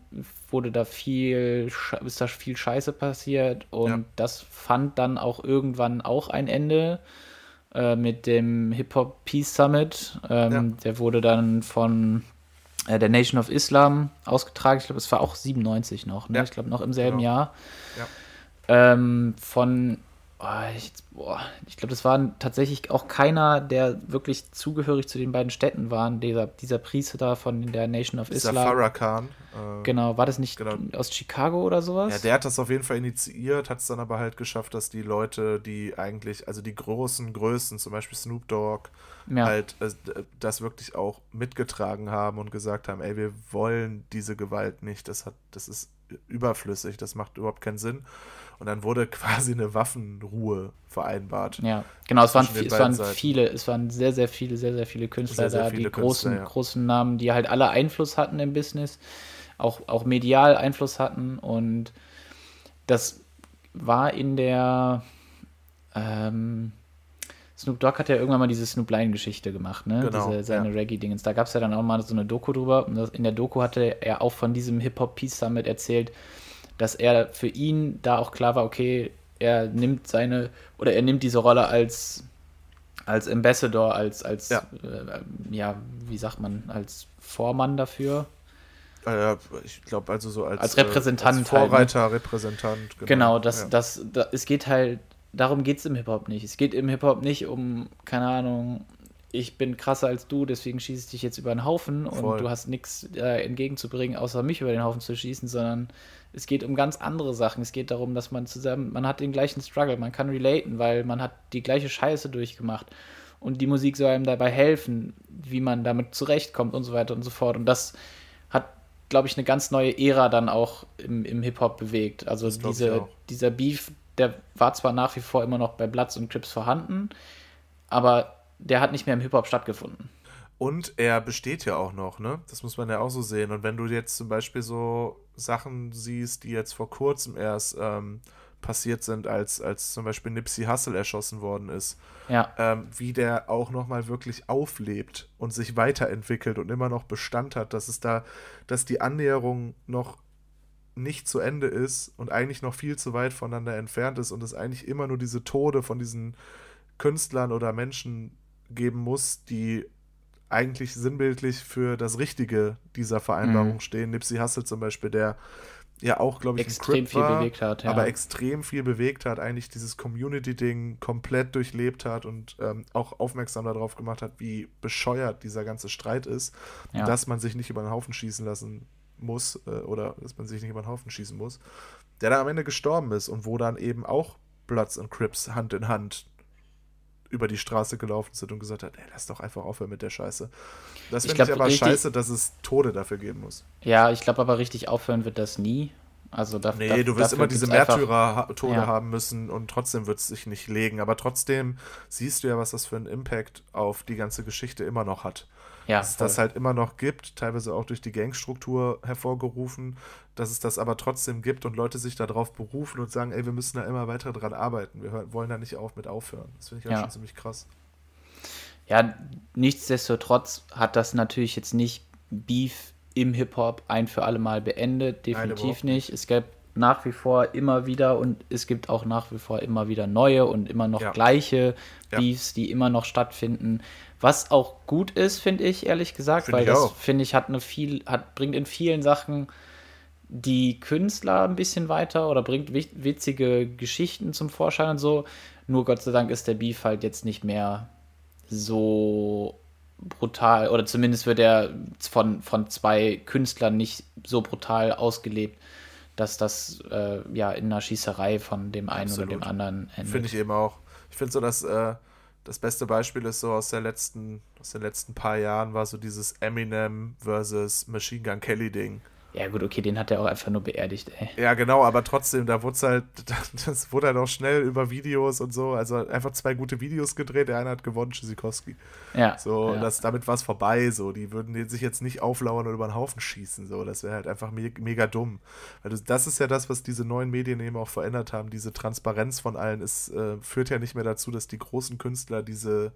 wurde da viel, ist da viel Scheiße passiert und ja. das fand dann auch irgendwann auch ein Ende äh, mit dem Hip Hop Peace Summit. Ähm, ja. Der wurde dann von der Nation of Islam ausgetragen. Ich glaube, es war auch 97 noch. Ne? Ja. Ich glaube, noch im selben genau. Jahr. Ähm, von ich, ich glaube, das war tatsächlich auch keiner, der wirklich zugehörig zu den beiden Städten waren. Dieser, dieser Priester da von der Nation of dieser Islam. Farrakhan. Äh, genau, war das nicht genau. aus Chicago oder sowas? Ja, der hat das auf jeden Fall initiiert, hat es dann aber halt geschafft, dass die Leute, die eigentlich, also die großen Größen, zum Beispiel Snoop Dogg, ja. halt äh, das wirklich auch mitgetragen haben und gesagt haben, ey, wir wollen diese Gewalt nicht. Das hat, das ist überflüssig, das macht überhaupt keinen Sinn. Und dann wurde quasi eine Waffenruhe vereinbart. Ja, genau, es waren, es waren viele, es waren sehr, sehr viele, sehr, sehr viele Künstler sehr, sehr da, die großen, Künstler, ja. großen Namen, die halt alle Einfluss hatten im Business, auch, auch medial Einfluss hatten. Und das war in der ähm, Snoop Dogg hat ja irgendwann mal diese Snoop Lion-Geschichte gemacht, ne? Genau, diese, seine ja. Reggae-Dingens. Da gab es ja dann auch mal so eine Doku drüber. Und in der Doku hatte er auch von diesem Hip-Hop-Peace Summit erzählt, dass er für ihn da auch klar war, okay, er nimmt seine, oder er nimmt diese Rolle als, als Ambassador, als, als ja. Äh, ja, wie sagt man, als Vormann dafür. Äh, ich glaube, also so als, als Repräsentant. Als Vorreiter, halt, ne? Repräsentant. Genau, genau das, ja. das, das, es geht halt, darum geht es im Hip-Hop nicht. Es geht im Hip-Hop nicht um, keine Ahnung, ich bin krasser als du, deswegen schieße ich dich jetzt über den Haufen Voll. und du hast nichts äh, entgegenzubringen, außer mich über den Haufen zu schießen, sondern es geht um ganz andere Sachen. Es geht darum, dass man zusammen, man hat den gleichen Struggle, man kann relaten, weil man hat die gleiche Scheiße durchgemacht. Und die Musik soll einem dabei helfen, wie man damit zurechtkommt und so weiter und so fort. Und das hat, glaube ich, eine ganz neue Ära dann auch im, im Hip-Hop bewegt. Also diese, dieser Beef, der war zwar nach wie vor immer noch bei Bloods und Crips vorhanden, aber der hat nicht mehr im Hip-Hop stattgefunden. Und er besteht ja auch noch, ne? Das muss man ja auch so sehen. Und wenn du jetzt zum Beispiel so Sachen siehst, die jetzt vor kurzem erst ähm, passiert sind, als, als zum Beispiel Nipsey Hussle erschossen worden ist, ja. ähm, wie der auch nochmal wirklich auflebt und sich weiterentwickelt und immer noch Bestand hat, dass es da, dass die Annäherung noch nicht zu Ende ist und eigentlich noch viel zu weit voneinander entfernt ist und es eigentlich immer nur diese Tode von diesen Künstlern oder Menschen geben muss, die eigentlich sinnbildlich für das Richtige dieser Vereinbarung mhm. stehen. Nipsey Hussle zum Beispiel, der ja auch, glaube ich, extrem viel war, bewegt hat, ja. aber extrem viel bewegt hat, eigentlich dieses Community-Ding komplett durchlebt hat und ähm, auch aufmerksam darauf gemacht hat, wie bescheuert dieser ganze Streit ist, ja. dass man sich nicht über den Haufen schießen lassen muss äh, oder dass man sich nicht über den Haufen schießen muss, der dann am Ende gestorben ist und wo dann eben auch Bloods und Crips Hand in Hand über die Straße gelaufen sind und gesagt hat, ey, lass doch einfach aufhören mit der Scheiße. Das finde ich, aber richtig, scheiße, dass es Tode dafür geben muss. Ja, ich glaube aber richtig aufhören wird das nie. Also da, nee, da, du wirst immer diese Märtyrer-Tode ja. haben müssen und trotzdem wird es sich nicht legen. Aber trotzdem siehst du ja, was das für einen Impact auf die ganze Geschichte immer noch hat. Ja, dass es das halt immer noch gibt, teilweise auch durch die Gangstruktur hervorgerufen, dass es das aber trotzdem gibt und Leute sich darauf berufen und sagen, ey, wir müssen da immer weiter dran arbeiten. Wir wollen da nicht auf mit aufhören. Das finde ich halt ja. schon ziemlich krass. Ja, nichtsdestotrotz hat das natürlich jetzt nicht Beef im Hip-Hop ein für alle Mal beendet. Definitiv Nein, nicht. Es gab nach wie vor immer wieder und es gibt auch nach wie vor immer wieder neue und immer noch ja. gleiche Beefs, die immer noch stattfinden. Was auch gut ist, finde ich, ehrlich gesagt, find weil das, finde ich, hat eine viel, hat, bringt in vielen Sachen die Künstler ein bisschen weiter oder bringt witzige Geschichten zum Vorschein und so. Nur Gott sei Dank ist der Beef halt jetzt nicht mehr so brutal, oder zumindest wird er von, von zwei Künstlern nicht so brutal ausgelebt, dass das äh, ja in einer Schießerei von dem einen Absolut. oder dem anderen endet. Finde ich eben auch. Ich finde so, dass äh, das beste Beispiel ist so aus der letzten, aus den letzten paar Jahren war so dieses Eminem versus Machine Gun Kelly Ding. Ja, gut, okay, den hat er auch einfach nur beerdigt, ey. Ja, genau, aber trotzdem, da wurde es halt, das wurde halt auch schnell über Videos und so, also einfach zwei gute Videos gedreht, der eine hat gewonnen, Tschüssikowski. Ja. So, ja. Das, damit war es vorbei, so, die würden sich jetzt nicht auflauern und über den Haufen schießen, so, das wäre halt einfach me mega dumm. Weil das, das ist ja das, was diese neuen Medien eben auch verändert haben, diese Transparenz von allen, es äh, führt ja nicht mehr dazu, dass die großen Künstler diese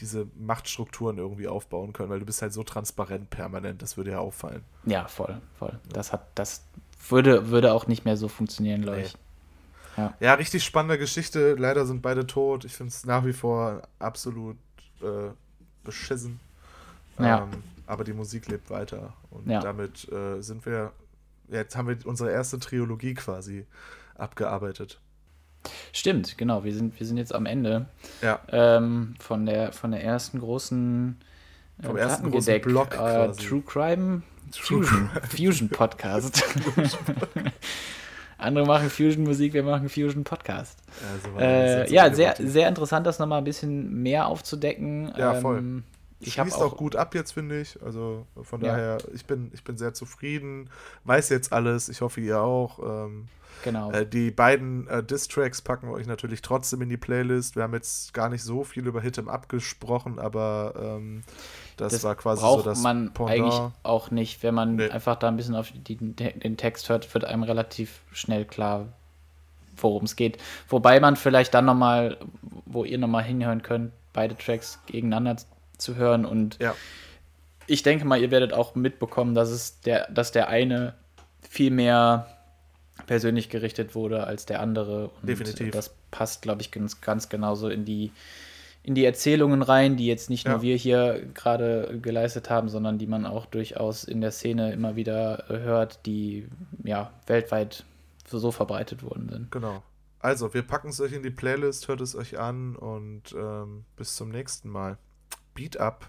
diese Machtstrukturen irgendwie aufbauen können, weil du bist halt so transparent permanent, das würde ja auffallen. Ja, voll, voll. Das hat, das würde, würde auch nicht mehr so funktionieren, glaube ich. Ja. ja, richtig spannende Geschichte. Leider sind beide tot. Ich finde es nach wie vor absolut äh, beschissen. Ja. Ähm, aber die Musik lebt weiter. Und ja. damit äh, sind wir, jetzt haben wir unsere erste Trilogie quasi abgearbeitet. Stimmt, genau. Wir sind, wir sind jetzt am Ende ja. ähm, von, der, von der ersten großen äh, Vom ersten großen Block äh, True Crime True Fusion, Fusion Podcast. Andere machen Fusion Musik, wir machen Fusion Podcast. Also äh, ja, sehr, sehr interessant, das nochmal ein bisschen mehr aufzudecken. Ja, voll. Ähm, ich Schließt auch, auch, gut ab jetzt, finde ich. Also von ja. daher, ich bin, ich bin sehr zufrieden. Weiß jetzt alles. Ich hoffe, ihr auch. Ähm, Genau. Äh, die beiden äh, Diss-Tracks packen wir euch natürlich trotzdem in die Playlist. Wir haben jetzt gar nicht so viel über Hit'em abgesprochen, aber ähm, das, das, war quasi braucht so das man Pendant. eigentlich auch nicht. Wenn man nee. einfach da ein bisschen auf die, den Text hört, wird einem relativ schnell klar, worum es geht. Wobei man vielleicht dann nochmal, wo ihr nochmal hinhören könnt, beide Tracks gegeneinander zu hören und ja. ich denke mal, ihr werdet auch mitbekommen, dass es der, dass der eine viel mehr persönlich gerichtet wurde als der andere. Und Definitiv. Das passt, glaube ich, ganz, ganz genauso in die, in die Erzählungen rein, die jetzt nicht ja. nur wir hier gerade geleistet haben, sondern die man auch durchaus in der Szene immer wieder hört, die ja weltweit so verbreitet worden sind. Genau. Also, wir packen es euch in die Playlist, hört es euch an und ähm, bis zum nächsten Mal. Beat Up.